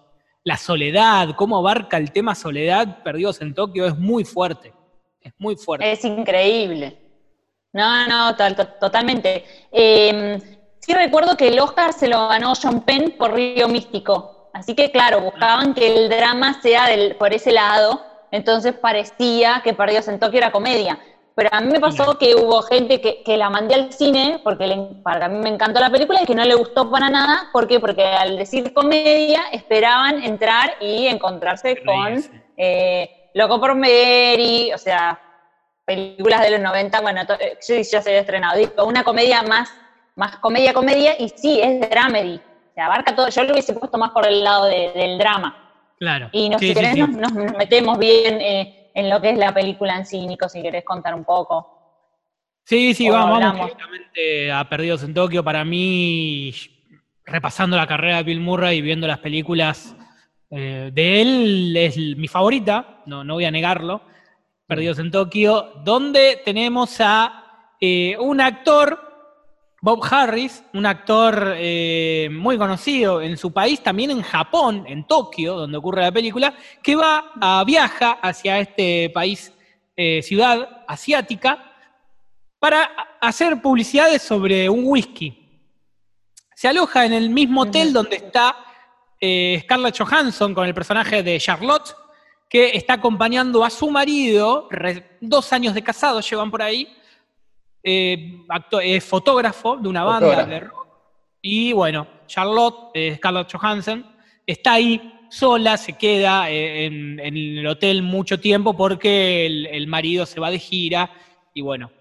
la soledad, cómo abarca el tema soledad, Perdidos en Tokio, es muy fuerte, es muy fuerte. Es increíble. No, no, to- to- totalmente. Eh, sí recuerdo que el Oscar se lo ganó John Penn por Río Místico. Así que, claro, buscaban que el drama sea del, por ese lado. Entonces parecía que Perdidos en Tokio era comedia. Pero a mí me pasó que hubo gente que, que la mandé al cine, porque le- para mí me encantó la película, y que no le gustó para nada. ¿Por qué? Porque al decir comedia esperaban entrar y encontrarse con eh, Loco por Mary, o sea, películas de los 90, bueno, to- eh, ya se había estrenado. Digo, una comedia más, más comedia, comedia, y sí, es dramedy. O sea, abarca todo. Yo lo hubiese puesto más por el lado de- del drama. Claro. Y nos, Sí, si sí, querés, sí. Nos, nos metemos bien eh, en lo que es la película en sí, Nico, si querés contar un poco. Sí, sí, vamos, vamos directamente a Perdidos en Tokio. Para mí, repasando la carrera de Bill Murray y viendo las películas eh, de él, es mi favorita, no, no voy a negarlo. Perdidos en Tokio, donde tenemos a eh, un actor, Bob Harris, un actor eh, muy conocido en su país, también en Japón, en Tokio, donde ocurre la película, que va a viaja hacia este país eh, ciudad asiática para hacer publicidades sobre un whisky. Se aloja en el mismo hotel donde está eh, Scarlett Johansson con el personaje de Charlotte, que está acompañando a su marido, dos años de casado llevan por ahí, eh, acto- es fotógrafo de una banda Fotógrafo. de rock. Y bueno, Charlotte, eh, Scarlett Johansson, está ahí sola, se queda eh, en, en el hotel mucho tiempo porque el, el marido se va de gira y bueno.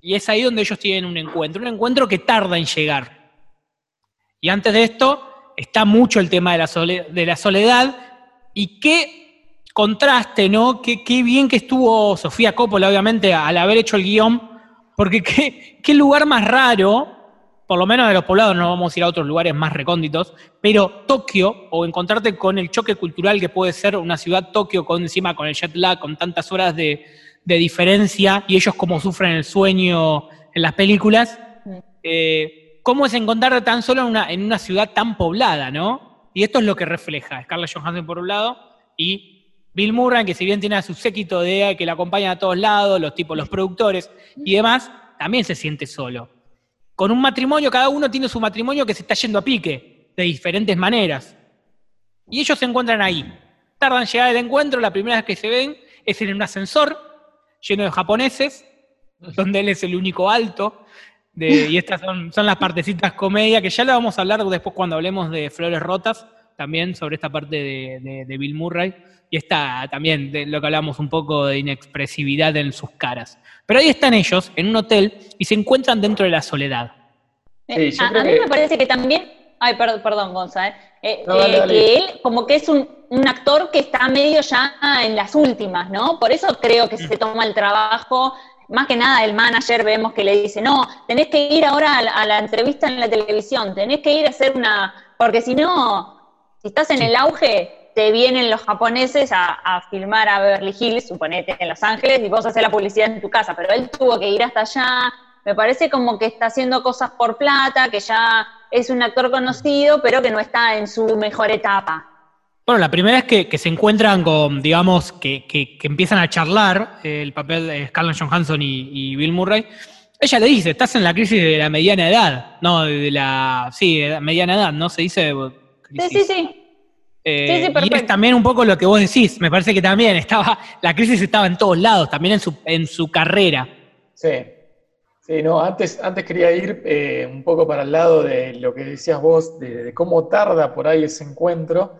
Y es ahí donde ellos tienen un encuentro, un encuentro que tarda en llegar. Y antes de esto está mucho el tema de la, sole- de la soledad y qué contraste, ¿no? Qué, qué bien que estuvo Sofía Coppola, obviamente, al haber hecho el guion, porque qué, qué lugar más raro, por lo menos de los poblados, no vamos a ir a otros lugares más recónditos, pero Tokio, o encontrarte con el choque cultural que puede ser una ciudad Tokio, con encima con el jet lag, con tantas horas de, de diferencia, y ellos como sufren el sueño en las películas, eh, ¿cómo es encontrarte tan solo en una, en una ciudad tan poblada, no? Y esto es lo que refleja Scarlett Johansson por un lado y Bill Murray, que si bien tiene a su séquito de que la acompañan a todos lados, los tipos, los productores y demás, también se siente solo. Con un matrimonio, cada uno tiene su matrimonio que se está yendo a pique, de diferentes maneras. Y ellos se encuentran ahí. Tardan en llegar al encuentro, la primera vez que se ven es en un ascensor lleno de japoneses, donde él es el único alto. y estas son, son las partecitas comedia, que ya la vamos a hablar después cuando hablemos de Flores Rotas, también sobre esta parte de, de- de Bill Murray. Y esta también de lo que hablamos un poco de inexpresividad en sus caras. Pero ahí están ellos, en un hotel, y se encuentran dentro de la soledad. Eh, a, mí que- me parece que también. Ay, perdón, perdón Gonza. eh. Eh, No, dale, eh, dale. que él, como que es un, un actor que está medio ya en las últimas, ¿no? Por eso creo que se toma el trabajo. Más que nada, el manager vemos que le dice: No, tenés que ir ahora a la, a la entrevista en la televisión, tenés que ir a hacer una. Porque si no, si estás en el auge, te vienen los japoneses a, a filmar a Beverly Hills, suponete, en Los Ángeles, y vos haces la publicidad en tu casa. Pero él tuvo que ir hasta allá. Me parece como que está haciendo cosas por plata, que ya es un actor conocido, pero que no está en su mejor etapa. Bueno, la primera es que, que se encuentran con, digamos, que, que- que empiezan a charlar eh, el papel de Scarlett Johansson y, y Bill Murray. Ella le dice, estás en la crisis de la mediana edad, no, de la, sí, de la mediana edad, ¿no? Se dice Sí, sí, sí. Eh, Sí, sí, y es también un poco lo que vos decís, me parece que también estaba, la crisis estaba en todos lados, también en su, en su carrera. Sí, sí, no, antes, antes quería ir eh, un poco para el lado de lo que decías vos, de, de cómo tarda por ahí ese encuentro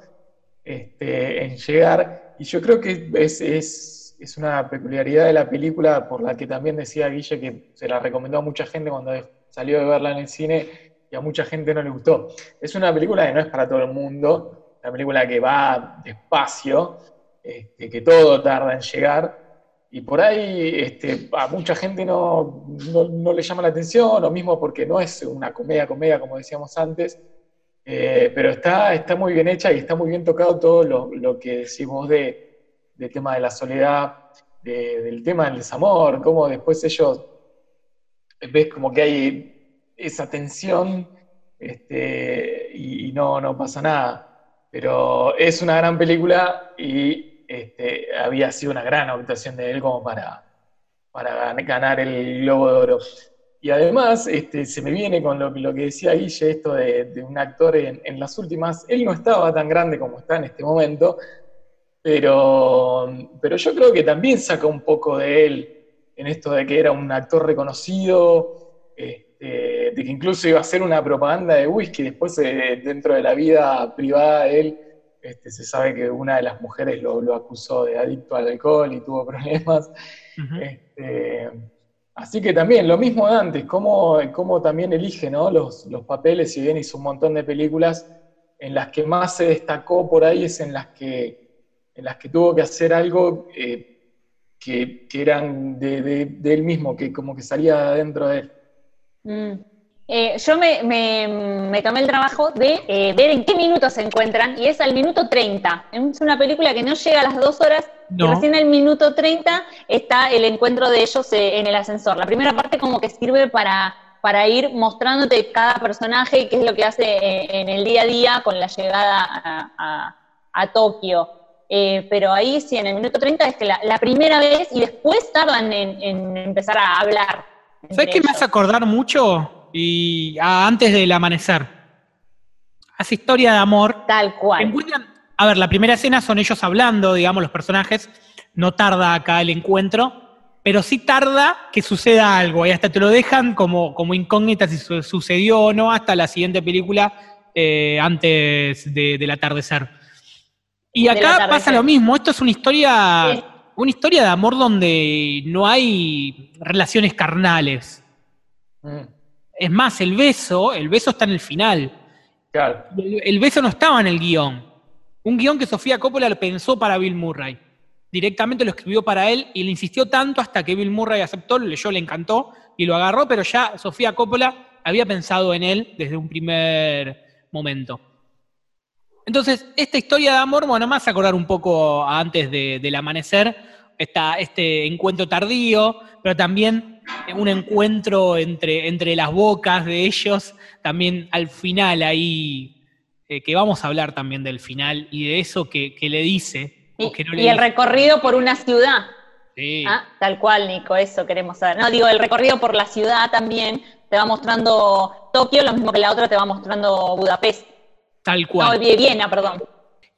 este, en llegar, y yo creo que es, es, es una peculiaridad de la película por la que también decía Guille que se la recomendó a mucha gente cuando salió de verla en el cine y a mucha gente no le gustó. Es una película que no es para todo el mundo, una película que va despacio, este, que todo tarda en llegar. Y por ahí este, a mucha gente no, no, no le llama la atención, lo mismo porque no es una comedia, comedia, como decíamos antes, eh, pero está, está muy bien hecha y está muy bien tocado todo lo, lo que decís vos de, del tema de la soledad, de- del tema del desamor, cómo después ellos, ves como que hay esa tensión este, y, no, no pasa nada. Pero es una gran película y este, había sido una gran actuación de él como para, para gan- ganar el Globo de Oro. Y además, este, se me viene con lo, que decía Guille, esto de, un actor en, en las últimas. Él no estaba tan grande como está en este momento, pero, pero yo creo que también saca un poco de él en esto de que era un actor reconocido, de que incluso iba a hacer una propaganda de whisky. Después, eh, dentro de la vida privada de él, este, se sabe que una de las mujeres lo, lo acusó de adicto al alcohol y tuvo problemas. Este, así que también, lo mismo de antes, cómo, cómo también elige ¿no? los, los papeles, si bien hizo un montón de películas, en las que más se destacó por ahí es en las que, en las que tuvo que hacer algo eh, que, que eran de, de- de él mismo, que como que salía dentro de él. Mm. Eh, yo me, me- me tomé el trabajo de eh, ver en qué minuto se encuentran y es al minuto 30. Es una película que no llega a las dos horas No. y recién al minuto 30 está el encuentro de ellos eh, en el ascensor. La primera parte como que sirve para, para ir mostrándote cada personaje y qué es lo que hace eh, en el día a día con la llegada a, a- a Tokio. Pero ahí sí, en el minuto 30 es que la, la primera vez y después tardan en, en empezar a hablar. ¿Sabes qué me hace acordar mucho? Y a- antes del amanecer. Hace historia de amor. Tal cual. Encuentran, a ver, la primera escena son ellos hablando, digamos, los personajes. No tarda acá el encuentro, pero sí tarda que suceda algo. Y hasta te lo dejan como, como incógnita si su- sucedió o no hasta la siguiente película eh, antes de- del atardecer. Y acá atardecer. pasa lo mismo. Esto es una historia, Sí. una historia de amor donde no hay relaciones carnales. Mm, Es más, el beso, el beso está en el final. claro. El, el beso no estaba en el guion. Un guion que Sofía Coppola pensó para Bill Murray. Directamente lo escribió para él y le insistió tanto hasta que Bill Murray aceptó, lo leyó, le encantó y lo agarró, pero ya Sofía Coppola había pensado en él desde un primer momento. Entonces, esta historia de amor, bueno, más acordar un poco antes de- del amanecer, esta- este encuentro tardío, pero también un encuentro entre, entre las bocas de ellos, también al final ahí, eh, que vamos a hablar también del final y de eso que, que le dice. o Y, que no le y el dice. recorrido por una ciudad. Sí. Ah, tal cual, Nico, eso queremos saber. No, digo, el recorrido por la ciudad también te va mostrando Tokio, lo mismo que la otra te va mostrando Budapest. tal cual. No, Viena, perdón.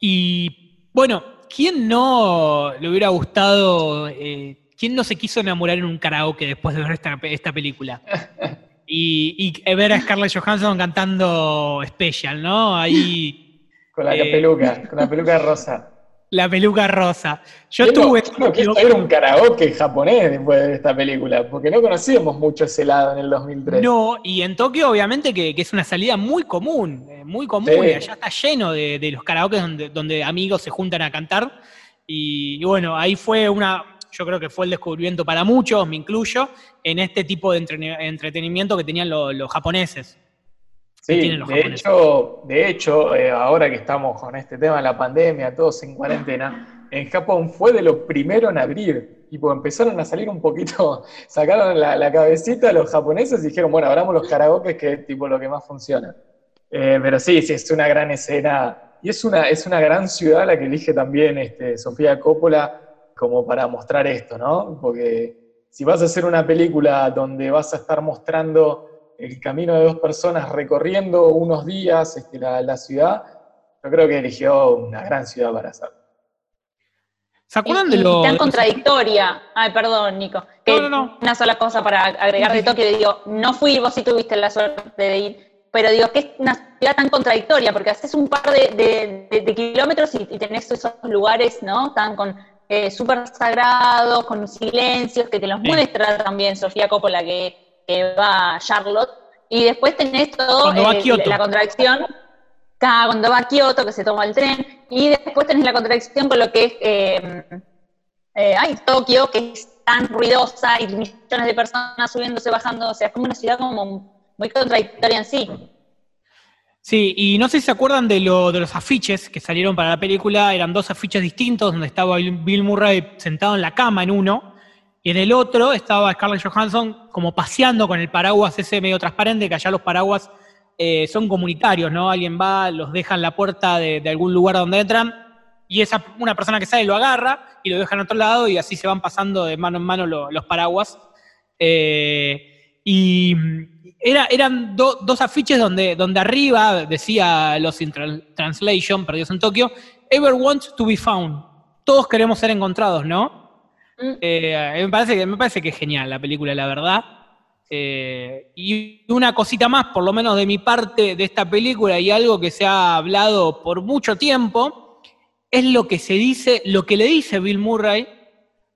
Y bueno, ¿quién no le hubiera gustado, eh, quién no se quiso enamorar en un karaoke después de ver esta, esta película? Y, y ver a Scarlett Johansson cantando Special, ¿no? Ahí Con la Eh, peluca, con la peluca rosa. La peluca rosa. Yo ¿Quién no- tuve... no quiso ir un karaoke japonés después de esta película? Porque no conocíamos mucho ese lado en el 2003. No, y en Tokio obviamente que, que es una salida muy común, eh, muy común, Sí. y allá está lleno de, de los karaokes donde, donde amigos se juntan a cantar. Y, y bueno, ahí fue una, yo creo que fue el descubrimiento para muchos, me incluyo, en este tipo de entretenimiento que tenían lo- los japoneses. Sí, tienen los de japoneses. hecho, de hecho eh, ahora que estamos con este tema de la pandemia, todos en cuarentena, en Japón fue de los primeros en abrir. Tipo, empezaron a salir un poquito, sacaron la, la cabecita a los japoneses y dijeron, bueno, abramos los karaokes, que es tipo lo que más funciona. Eh, pero sí, sí, es una gran escena. Y es una, es una gran ciudad la que elige también este, Sofía Coppola como para mostrar esto, ¿no? Porque si vas a hacer una película donde vas a estar mostrando el camino de dos personas recorriendo unos días este, la, la ciudad, yo creo que eligió una gran ciudad para hacer. ¿Se acuerdan Y- de y lo... tan de- contradictoria. Ay, perdón, Nico. Que No, no, no. Una sola cosa para agregar de Tokio. Digo, no fui, vos sí tuviste la suerte de ir, pero digo que es una ciudad tan contradictoria, porque haces un par de, de- de- de kilómetros y, y tenés esos lugares, ¿no? Tan con eh, súper sagrados, con silencios, que te los Sí. muestra también Sofía Coppola, que, que va Charlotte. Y después tenés todo eh, la contradicción cuando va a Kioto, que se toma el tren, y después tenés la contradicción con lo que es eh, eh, ay, Tokio, que es tan ruidosa y millones de personas subiéndose, bajando, o sea, es como una ciudad como muy contradictoria en sí. Sí, y no sé si se acuerdan de, lo, de los afiches que salieron para la película, eran dos afiches distintos, donde estaba Bill Murray sentado en la cama en uno, y en el otro estaba Scarlett Johansson como paseando con el paraguas ese medio transparente, que allá los paraguas eh, son comunitarios, ¿no? Alguien va, los deja en la puerta de, algún lugar donde entran, y esa, una persona que sale lo agarra y lo deja en otro lado, y así se van pasando de mano en mano lo- los paraguas. Eh, y era, eran do- dos afiches donde, arriba decía los in Tra- Translation, perdidos en Tokio, Ever want to be found. Todos queremos ser encontrados, ¿no? Mm. Eh, me, parece que, me parece que es genial la película, la verdad. Eh, y una cosita más, por lo menos de mi parte, de esta película, y algo que se ha hablado por mucho tiempo, es lo que se dice, lo que le dice Bill Murray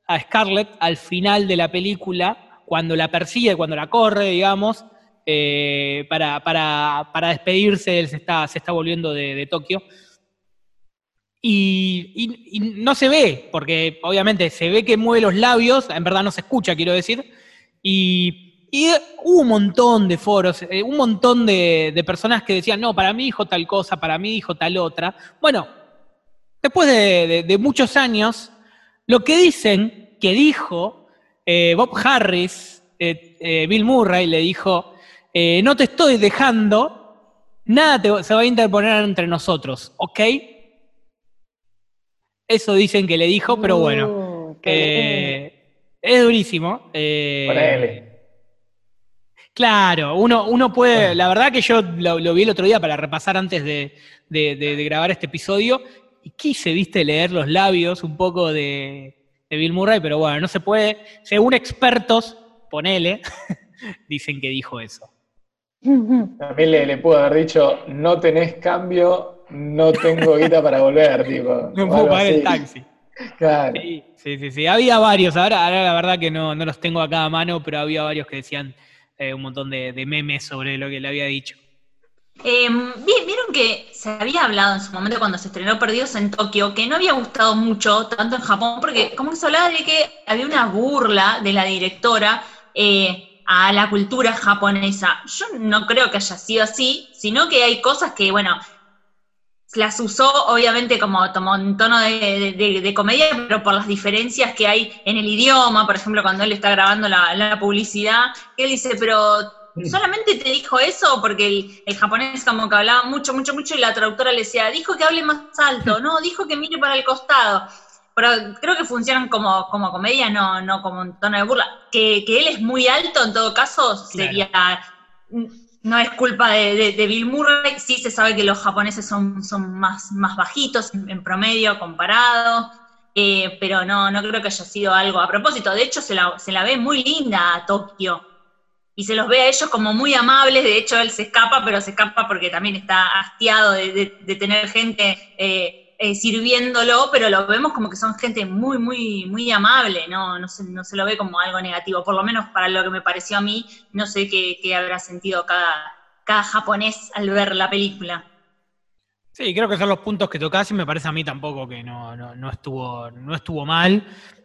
a Scarlett al final de la película, cuando la persigue, cuando la corre, digamos, eh, para, para- para despedirse, él se está, se está volviendo de, de Tokio. Y, no se ve, porque obviamente se ve que mueve los labios, en verdad no se escucha, quiero decir. Y, hubo un montón de foros, eh, un montón de, personas que decían, no, para mí dijo tal cosa, para mí dijo tal otra. Bueno, después de, muchos años, lo que dicen que dijo eh, Bob Harris, eh, Bill Murray, le dijo, no te estoy dejando, nada se va a interponer entre nosotros, ¿ok? Eso dicen que le dijo, pero bueno. Uh, eh, es durísimo. eh, Ponele. Claro, uno, uno puede. La verdad que yo lo, lo vi el otro día para repasar antes de, de- de- de grabar este episodio. Y quise, viste, leer los labios un poco de, de Bill Murray, pero bueno, no se puede. Según expertos, ponele, dicen que dijo eso. También le, le puedo haber dicho, no tenés cambio, no tengo guita para volver, tipo. No puedo pagar el taxi. Claro. Sí, sí, sí, sí. Había varios, ahora, ahora la verdad que no, no los tengo acá a mano, pero había varios que decían eh, un montón de, de memes sobre lo que le había dicho. Eh, vi- Vieron que se había hablado en su momento cuando se estrenó Perdidos en Tokio, que no había gustado mucho, tanto en Japón, porque como que se hablaba de que había una burla de la directora eh, a la cultura japonesa. Yo no creo que haya sido así, sino que hay cosas que, bueno, las usó obviamente como, como en tono de, de- comedia, pero por las diferencias que hay en el idioma, por ejemplo, cuando él está grabando la, la publicidad, él dice, pero solamente te dijo eso porque el, el japonés como que hablaba mucho, mucho, mucho y la traductora le decía, dijo que hable más alto, no, dijo que mire para el costado. Pero creo que funcionan como, como comedia, no, no como un tono de burla. Que, que él es muy alto, en todo caso, sería no es culpa de, Bill Murray, sí se sabe que los japoneses son, son más, más bajitos en, promedio comparado, eh, pero no, no creo que haya sido algo a propósito. De hecho, se la, se la ve muy linda a Tokio. Y se los ve a ellos como muy amables, de hecho él se escapa, pero se escapa porque también está hastiado de, de- de tener gente eh, eh, sirviéndolo, pero lo vemos como que son gente muy, muy, muy amable, ¿no? No se, lo ve como algo negativo, por lo menos para lo que me pareció a mí, no sé qué, habrá sentido cada, japonés al ver la película. Sí, creo que son los puntos que tocás y me parece a mí tampoco que no, no, no estuvo, no estuvo mal,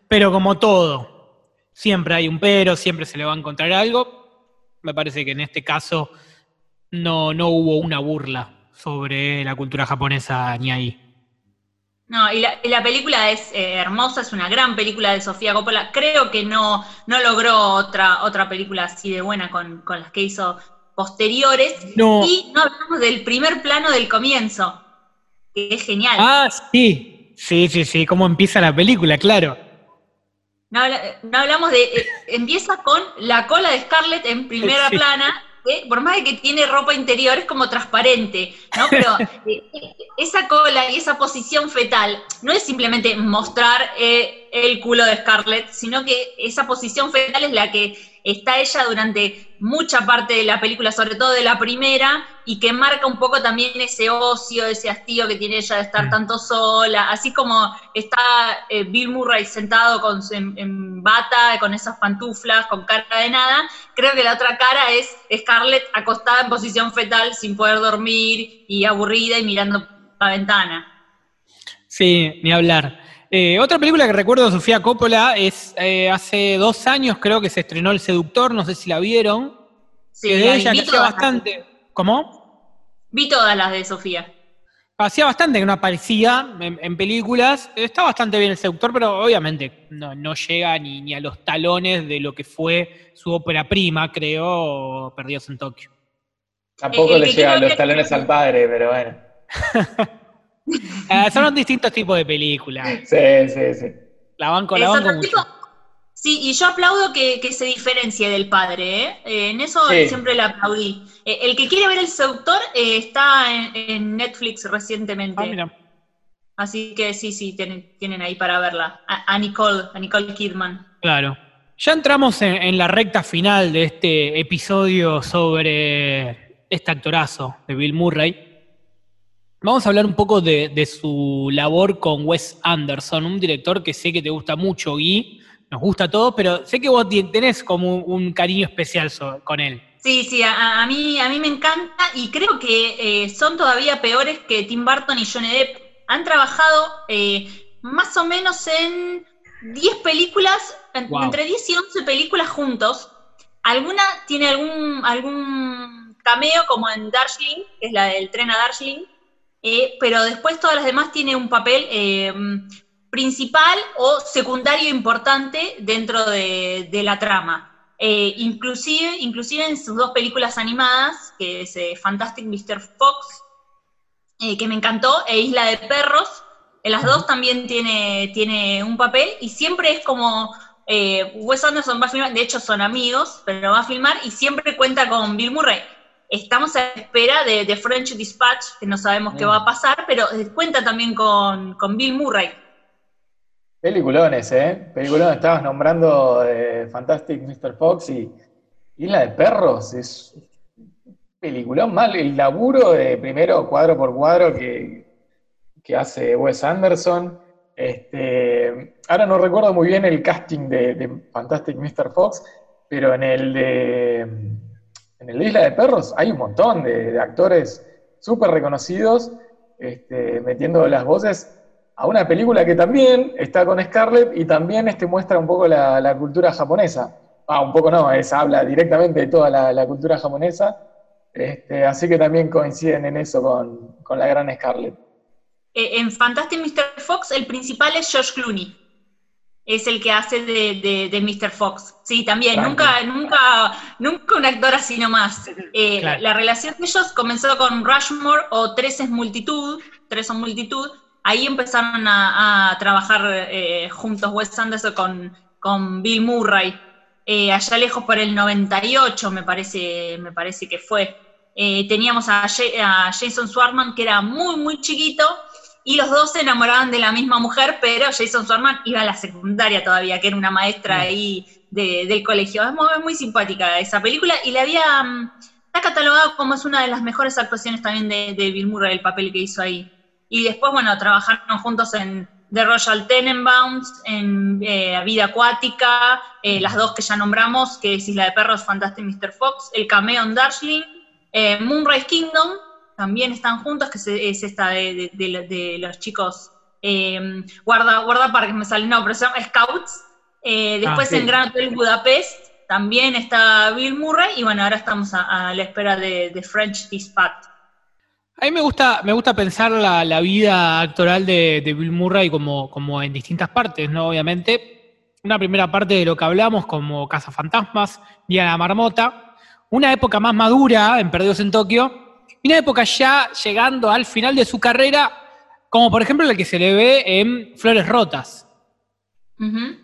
pero como todo, siempre hay un pero, siempre se le va a encontrar algo. Me parece que en este caso no, no hubo una burla sobre la cultura japonesa ni ahí. No, y la, y la película es eh, hermosa, es una gran película de Sofía Coppola. Creo que no, no logró otra, otra película así de buena con, con las que hizo posteriores. No. Y no hablamos del primer plano del comienzo, que es genial. Ah, sí, sí, sí, sí, cómo empieza la película, claro. No, no hablamos de. eh, empieza con la cola de Scarlett en primera Sí. plana, que por más de que tiene ropa interior, es como transparente, ¿no? Pero eh, eh, esa cola y esa posición fetal no es simplemente mostrar eh, el culo de Scarlett, sino que esa posición fetal es la que está ella durante mucha parte de la película, sobre todo de la primera, y que marca un poco también ese ocio, ese hastío que tiene ella de estar Mm. tanto sola, así como está eh, Bill Murray sentado con, su- en, en bata, con esas pantuflas, con cara de nada, creo que la otra cara es Scarlett acostada en posición fetal sin poder dormir y aburrida y mirando la ventana. Sí, ni hablar. Eh, otra película que recuerdo de Sofía Coppola es eh, hace dos años, creo que se estrenó El Seductor, no sé si la vieron. Sí, que de la ella vi que hacía las- bastante. ¿Cómo? Vi todas las de Sofía. Hacía bastante que no aparecía en, en películas. Está bastante bien El Seductor, pero obviamente no, no llega ni, ni a los talones de lo que fue su ópera prima, creo, Perdidos en Tokio. Tampoco El le llegan quiero los talones al padre, pero bueno. Eh, son distintos tipos de películas. Sí, sí, sí. La banco, la banco mucho. tipo- Sí, y yo aplaudo que, que se diferencie del padre, ¿eh? Eh, en eso Sí. siempre le aplaudí. Eh, el que quiere ver El Seductor eh, está en, en Netflix recientemente. Ah, mira. Así que sí, sí, tienen, tienen ahí para verla. A, a Nicole, a Nicole Kidman. Claro. Ya entramos en, en la recta final de este episodio sobre este actorazo de Bill Murray. Vamos a hablar un poco de, de su labor con Wes Anderson, un director que sé que te gusta mucho, Gui. Nos gusta a todos, pero sé que vos tenés como un, cariño especial so- con él. Sí, sí, a, a mí, a mí me encanta y creo que eh, son todavía peores que Tim Burton y Johnny Depp. Han trabajado eh, más o menos en 10 películas, Wow. entre 10 y 11 películas juntos. Alguna tiene algún, algún cameo como en Darjeeling, que es la del tren a Darjeeling, eh, pero después todas las demás tiene un papel eh, principal o secundario importante dentro de, de la trama. Eh, inclusive, inclusive en sus dos películas animadas, que es eh, Fantastic Mr. Fox, que me encantó, e Isla de Perros, En las dos también tiene, tiene un papel y siempre es como eh, Wes Anderson va a filmar, de hecho son amigos, pero va a filmar y siempre cuenta con Bill Murray. Estamos a espera de, de French Dispatch, que no sabemos qué va a pasar, pero eh, cuenta también con, con Bill Murray. Peliculones, ¿eh? Peliculones. Estabas nombrando eh, Fantastic Mr. Fox y Isla de Perros. Es peliculón mal. El laburo de primero cuadro por cuadro que, que hace Wes Anderson. Este, ahora no recuerdo muy bien el casting de, de Fantastic Mr. Fox, pero en el de, en el Isla de Perros hay un montón de, actores súper reconocidos este, metiendo las voces a una película que también está con Scarlett y también este, muestra un poco la, cultura japonesa. Ah, un poco no, es, habla directamente de toda la, la cultura japonesa, este, así que también coinciden en eso con, con la gran Scarlett. Eh, en Fantastic Mr. Fox el principal es Josh Clooney. Es el que hace de, de, de Mr. Fox. Sí, también. Claro. Nunca, nunca, nunca un actor así nomás. Eh, Claro. La relación de ellos comenzó con Rushmore o Tres es multitud, Tres son multitud. Ahí empezaron a, a trabajar eh, juntos Wes Anderson con, con Bill Murray. Eh, allá lejos por el 98, me parece, me parece que fue. Eh, teníamos a, a Jason Swartman, que era muy, muy chiquito, y los dos se enamoraban de la misma mujer, pero Jason Swartman iba a la secundaria todavía, que era una maestra ahí de- del colegio. Es muy, muy simpática esa película, y la había. mm, Está catalogado como es una de las mejores actuaciones también de, de Bill Murray, el papel que hizo ahí. Y después, bueno, trabajaron juntos en The Royal Tenenbaums, en eh, Vida Acuática, eh, las dos que ya nombramos, que es Isla de Perros, Fantastic Mr. Fox, El Cameo en Darjeeling, eh, Moonrise Kingdom, también están juntos, que se- es esta de, de- los chicos, eh, guarda, guardaparques me sale, no, pero se llama Scouts. Eh, después sí. en Gran Hotel Budapest también está Bill Murray, y bueno, ahora estamos a, a la espera de, de French Dispatch. A mí me gusta, me gusta pensar la, la vida actoral de, de Bill Murray como, como en distintas partes, ¿no? Obviamente. Una primera parte de lo que hablamos, como Cazafantasmas, Día de la Marmota. Una época más madura en Perdidos en Tokio. Y una época ya llegando al final de su carrera, como por ejemplo la que se le ve en Flores Rotas.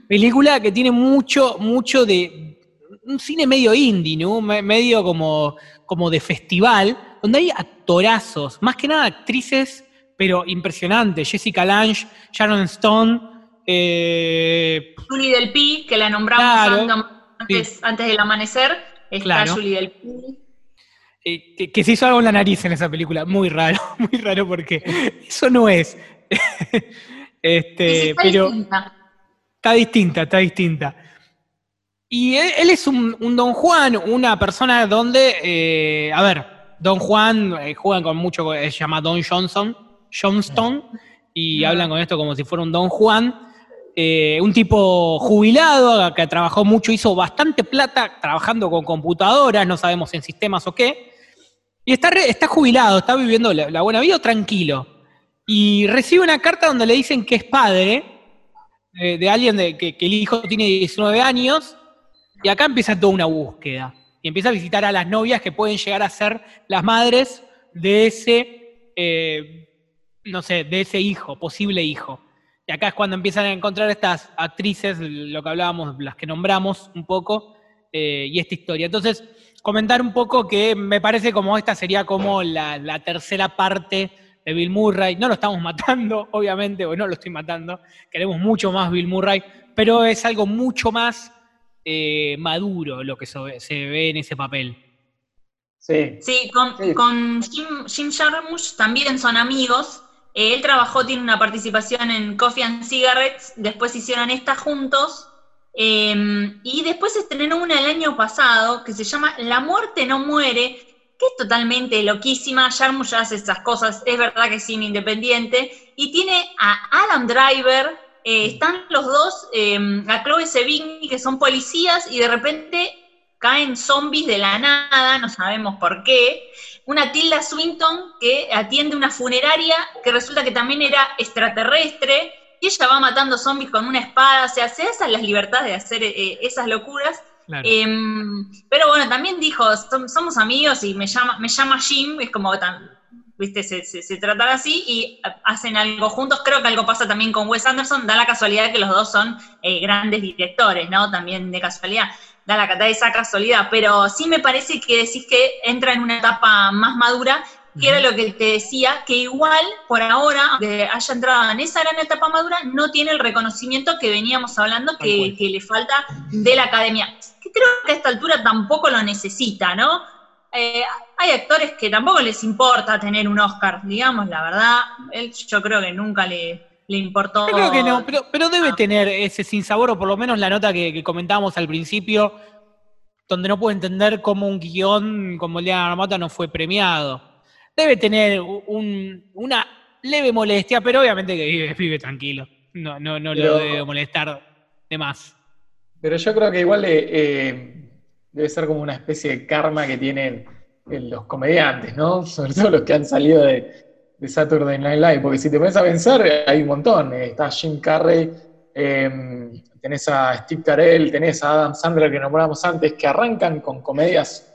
Película que tiene mucho, mucho de. Un cine medio indie, ¿no? Me- Medio como, como de festival, donde hay actorazos, más que nada actrices, pero impresionantes. Jessica Lange, Sharon Stone, eh, Julie Del Pi, que la nombramos Claro, antes, antes del amanecer, está Claro. Julie Del Pi. Eh, que, que se hizo algo en la nariz en esa película. Muy raro, muy raro porque eso no es. este, está pero. distinta. Está distinta, está distinta. Y él, él es un, un Don Juan, una persona donde, eh, a ver, Don Juan eh, juegan con mucho, eh, se llama Don Johnson, Johnston, y hablan con esto como si fuera un Don Juan. Eh, un tipo jubilado que trabajó mucho, hizo bastante plata trabajando con computadoras, no sabemos en sistemas o qué. Y está, está jubilado, está viviendo la, buena vida tranquilo. Y recibe una carta donde le dicen que es padre de, de alguien que el hijo tiene 19 años, y acá empieza toda una búsqueda. Y empieza a visitar a las novias que pueden llegar a ser las madres de ese, eh, no sé, de ese hijo, posible hijo. Y acá es cuando empiezan a encontrar estas actrices, lo que hablábamos, las que nombramos un poco, eh, y esta historia. Entonces, comentar un poco que me parece como esta sería como la, la tercera parte de Bill Murray. No lo estamos matando, obviamente, o no lo estoy matando. Queremos mucho más Bill Murray, pero es algo mucho más eh, maduro lo que se, se ve en ese papel. Sí. Sí, con, Sí. con Jim, Jim Jarmusch también son amigos. Eh, él trabajó, tiene una participación en Coffee and Cigarettes, después hicieron esta juntos. Eh, y después estrenó una el año pasado que se llama La muerte no muere, que es totalmente loquísima. Jarmusch hace esas cosas, es verdad que es cine independiente. Y tiene a Adam Driver, eh, están los dos, eh, a Chloe Sevigny, que son policías, y de repente caen zombies de la nada, no sabemos por qué. Una Tilda Swinton que atiende una funeraria que resulta que también era extraterrestre y ella va matando zombies con una espada, o sea, se hacen las libertades de hacer eh, esas locuras. Claro. Em, pero bueno, también dijo, "Som- somos amigos y me llama, me llama Jim, es como tan, viste, se, se, se tratan así y hacen algo juntos. Creo que algo pasa también con Wes Anderson, da la casualidad que los dos son eh, grandes directores, ¿no? También de casualidad, da, la, da esa casualidad, pero sí me parece que decís que entra en una etapa más madura que era lo que te decía, que igual por ahora, haya entrado en esa gran etapa madura, no tiene el reconocimiento que veníamos hablando que, que le falta de la academia. Que creo que a esta altura tampoco lo necesita, ¿no? Eh, hay actores que tampoco les importa tener un Oscar, digamos, la verdad. Él yo creo que nunca le, le importó. Yo creo que no, pero, pero debe tener ese sinsabor, o por lo menos la nota que, que comentábamos al principio, donde no puedo entender cómo un guion como el de la Marmota no fue premiado. Debe tener un- una leve molestia, pero obviamente que vive, vive tranquilo. No, no, no Pero- lo debe molestar de más. Pero yo creo que igual eh, eh, debe ser como una especie de karma que tienen eh, los comediantes, ¿no? Sobre todo los que han salido de, de Saturday Night Live, porque si te pones a pensar, hay un montón. Está Jim Carrey, eh, tenés a Steve Carell, tenés a Adam Sandler que nombramos antes, que arrancan con comedias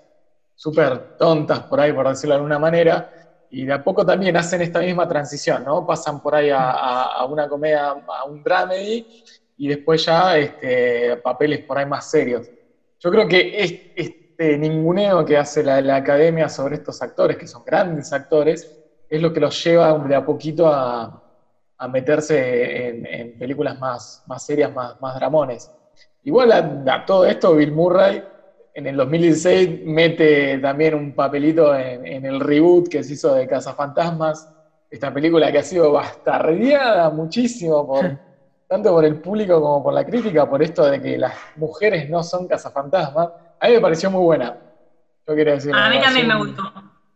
súper tontas por ahí, por decirlo de alguna manera, y de a poco también hacen esta misma transición, ¿no? Pasan por ahí a, a- a una comedia, a un dramedy, y después ya este, papeles por ahí más serios. Yo creo que es- este ninguneo que hace la, la academia sobre estos actores, que son grandes actores, es lo que los lleva de a poquito a, a meterse en, en películas más, más serias, más, más dramones. Igual a, a todo esto, Bill Murray en el 2016 mete también un papelito en, en el reboot que se hizo de Cazafantasmas, esta película que ha sido bastardeada muchísimo por, tanto por el público como por la crítica, por esto de que las mujeres no son cazafantasmas. A mí me pareció muy buena. Yo quería decir. A mí también me gustó.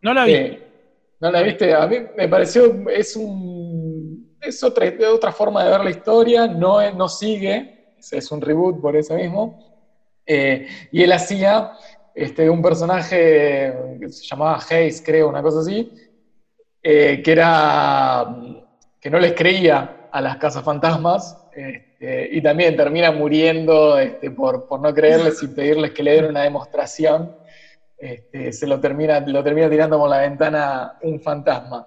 No la vi. Sí. ¿No la viste? A mí me pareció, es un es otra, otra forma de ver la historia, no, no sigue, es, es un reboot por eso mismo. Eh, y él hacía este, un personaje que se llamaba Hayes, creo, una cosa así, eh, que era que no les creía a las casas fantasmas y también termina muriendo este, por, por no creerles y pedirles que le den una demostración este, se lo termina, lo termina tirando por la ventana un fantasma.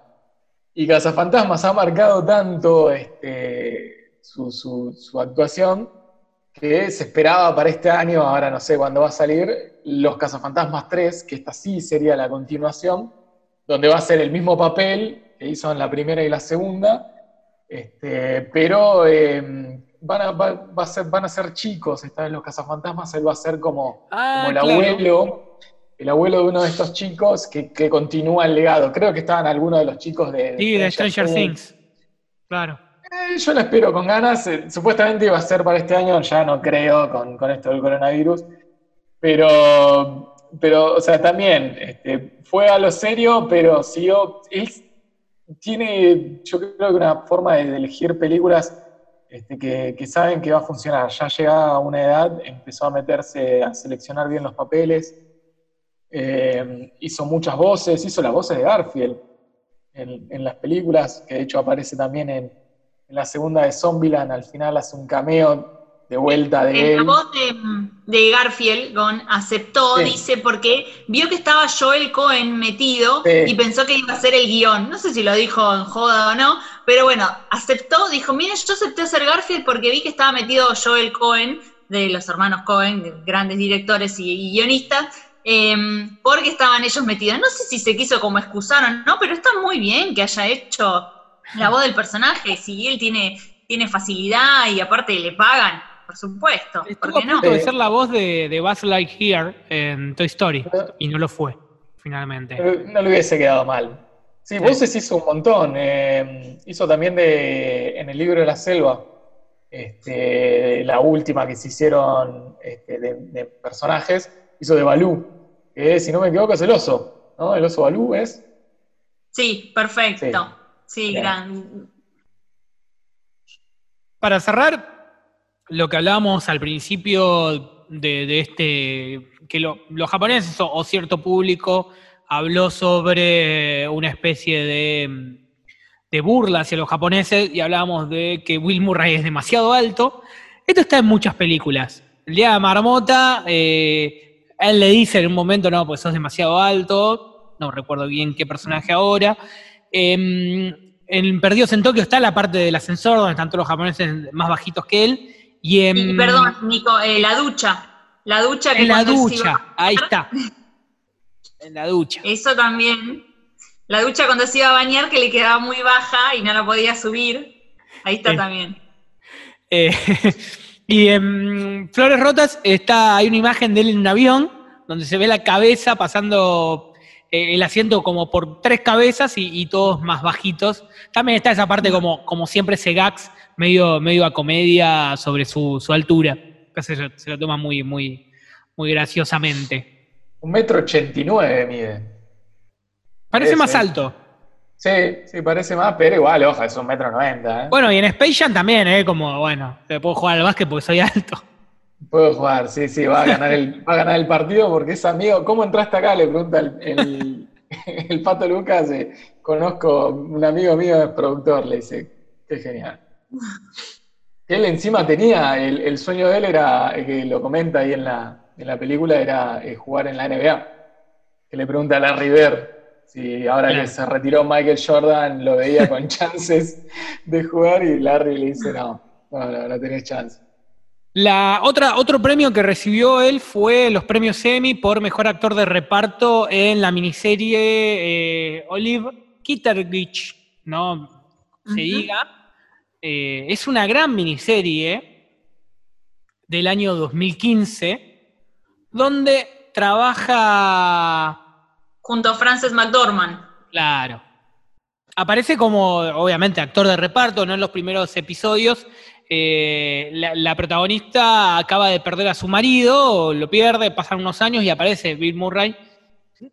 Y Cazafantasmas ha marcado tanto este, su- su actuación que se esperaba para este año, ahora no sé cuándo va a salir, Los Cazafantasmas 3, que esta sí sería la continuación, donde va a ser el mismo papel que hizo en la primera y la segunda, este, pero eh, van, a, va- va a ser, van a ser chicos, esta vez los cazafantasmas, él va a ser como, Ah, como el claro. abuelo, el abuelo de uno de estos chicos que, que continúa el legado. Creo que estaban algunos de los chicos de, Sí, de Stranger Things. Claro. Eh, yo la espero con ganas. eh, Supuestamente iba a ser para este año, ya no creo con, con esto del coronavirus. Pero, pero o sea, también este, fue a lo serio, pero siguió. Él tiene, yo creo que una forma de, elegir películas este, que, que saben que va a funcionar. Ya llegada a una edad, empezó a meterse a seleccionar bien los papeles. Eh, hizo muchas voces, hizo las voces de Garfield en, en las películas, que de hecho aparece también en, en la segunda de Zombieland, al final hace un cameo de vuelta de En él. la voz de, de Garfield, Gon aceptó, Sí. dice, porque vio que estaba Joel Cohen metido Sí. y pensó que iba a ser el guion. No sé si lo dijo en joda o no, pero bueno, aceptó, dijo, mire, yo acepté ser Garfield porque vi que estaba metido Joel Cohen, de los hermanos Cohen, de grandes directores y, y guionistas, em, porque estaban ellos metidos. No sé si se quiso como excusar o no, pero está muy bien que haya hecho la voz del personaje, si él tiene, tiene facilidad y aparte le pagan, por supuesto, ¿por Estuvo a qué no? punto de Sí. ser la voz de, de Buzz Lightyear en Toy Story y no lo fue, finalmente. No le hubiese quedado mal. Sí, voces hizo un montón. eh, hizo también de, en el libro de la selva, este, la última que se hicieron este, de, de personajes, hizo de Balú, que si no me equivoco es el oso, ¿no? El oso Balú es. Sí, perfecto. Sí, Bien. gran. Para cerrar, lo que hablábamos al principio de, de este, que lo- los japoneses o, o cierto público habló sobre una especie de, de burla hacia los japoneses y hablábamos de que Will Murray es demasiado alto. Esto está en muchas películas. El día de Marmota, eh, él le dice en un momento, no, pues sos demasiado alto, no recuerdo bien qué personaje ahora, em, en Perdidos en Tokio está la parte del ascensor, donde están todos los japoneses más bajitos que él. Y, en, Y, perdón, Nico, eh, la ducha. La ducha que en la ducha, ahí está. En la ducha. Eso también. La ducha cuando se iba a bañar que le quedaba muy baja y no la podía subir. Ahí está Sí. también. Eh, y en Flores Rotas está, hay una imagen de él en un avión donde se ve la cabeza pasando eh, el asiento como por tres cabezas y, y todos más bajitos. También está esa parte como, como siempre ese gags medio, medio a comedia sobre su, su altura. Se, lo- se lo toma muy, muy, muy graciosamente. Un metro ochenta y nueve mide. Parece más alto. Sí, sí, parece más, pero igual, oja, es un metro noventa. ¿eh? Bueno, y en Space Jam también, ¿eh? Como, bueno, te puedo jugar al básquet porque soy alto. Puedo jugar, sí, sí, va a ganar el, va a ganar el partido porque es amigo. ¿Cómo entraste acá? Le pregunta el, el, el Pato Lucas. eh, conozco un amigo mío, es productor, le dice, qué genial. Él encima tenía, el, el sueño de él era, que lo comenta ahí en la, en la película, era eh, jugar en la NBA. Que le pregunta a Larry Bird si ahora Claro. que se retiró Michael Jordan lo veía con chances de jugar y Larry le dice, no, no, no, no tenés chance. La otra, otro premio que recibió él fue los premios Emmy por mejor actor de reparto en la miniserie eh, Olive Kitteridge, ¿no? Se diga. Eh, es una gran miniserie del año 2015 donde trabaja Junto a Frances McDormand. Claro. Aparece como, obviamente, actor de reparto, ¿no? En los primeros episodios. Eh, la, la protagonista acaba de perder a su marido, lo pierde, pasan unos años y aparece Bill Murray.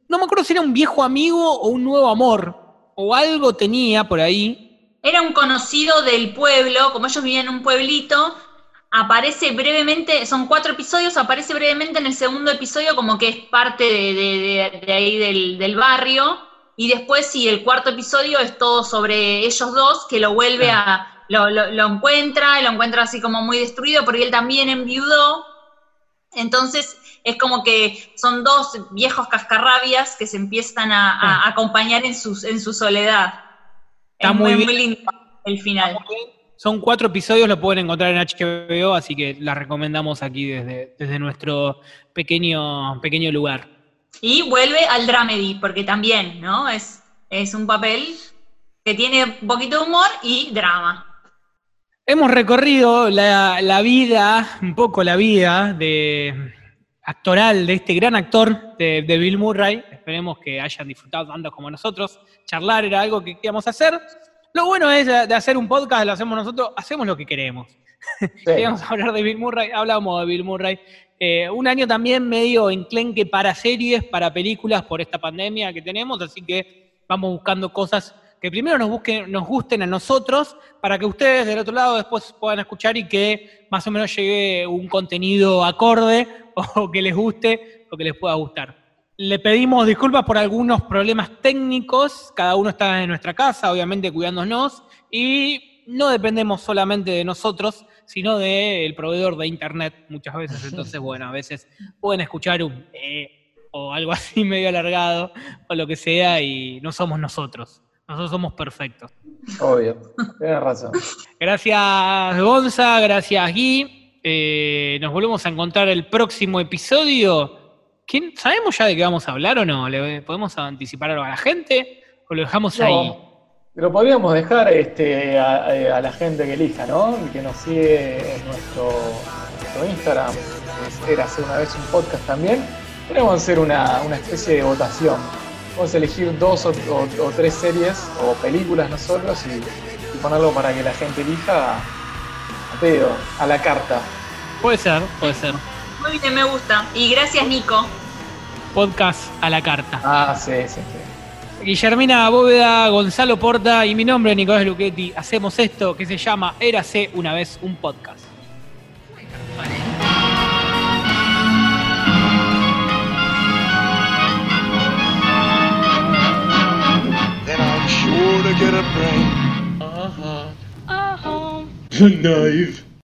No me acuerdo si era un viejo amigo o un nuevo amor, o algo tenía por ahí. Era un conocido del pueblo, como ellos vivían en un pueblito, aparece brevemente, son cuatro episodios, aparece brevemente en el segundo episodio como que es parte de, de- de- de ahí del, del barrio, y después sí, el cuarto episodio es todo sobre ellos dos, que lo vuelve a, lo, lo- lo encuentra, lo encuentra así como muy destruido, porque él también enviudó, entonces es como que son dos viejos cascarrabias que se empiezan a, acompañar en, sus, en su soledad. Está es muy muy lindo el final. Son cuatro episodios, lo pueden encontrar en HBO, así que la recomendamos aquí desde, desde nuestro pequeño, pequeño lugar. Y vuelve al dramedy, porque también, ¿no? Es, es un papel que tiene un poquito de humor y drama. Hemos recorrido la, la vida, un poco la vida de actoral de este gran actor de, de Bill Murray. Esperemos que hayan disfrutado tanto como nosotros. Charlar era algo que queríamos hacer. Lo bueno es de hacer un podcast, lo hacemos nosotros, hacemos lo que queremos. Sí. Queríamos hablar de Bill Murray, hablamos de Bill Murray. Eh, un año también medio enclenque para series, para películas por esta pandemia que tenemos, así que vamos buscando cosas que primero nos, busquen, nos gusten a nosotros, para que ustedes del otro lado después puedan escuchar y que más o menos llegue un contenido acorde o que les guste o que les pueda gustar. Le pedimos disculpas por algunos problemas técnicos, cada uno está en nuestra casa, obviamente cuidándonos, y no dependemos solamente de nosotros, sino del proveedor de internet muchas veces. Entonces, bueno, a veces pueden escuchar un eh, o algo así medio alargado o lo que sea y no somos nosotros. Nosotros somos perfectos. Obvio, tienes razón. Gracias Gonza, gracias Gui. Eh, nos volvemos a encontrar el próximo episodio. ¿Quién, ¿Sabemos ya de qué vamos a hablar o no? ¿Le podemos anticipar algo a la gente? ¿O lo dejamos No, ahí? Lo podríamos dejar este, a, a la gente que elija, ¿no? Y que nos sigue en nuestro, nuestro Instagram, era hace una vez un podcast también. Podríamos hacer una, una especie de votación. Vamos a elegir dos o, o- o tres series o películas nosotros y, y ponerlo para que la gente elija a pedo, a la carta. Puede ser, puede ser. Muy bien, me gusta. Y gracias, Nico. Podcast a la carta. Ah, sí, sí, sí. Guillermina Bóveda, Gonzalo Porta y mi nombre, Nicolás Luchetti. Hacemos esto que se llama Érase una vez un podcast. I'm sure to get a brain. Uh huh. Uh huh. Knife.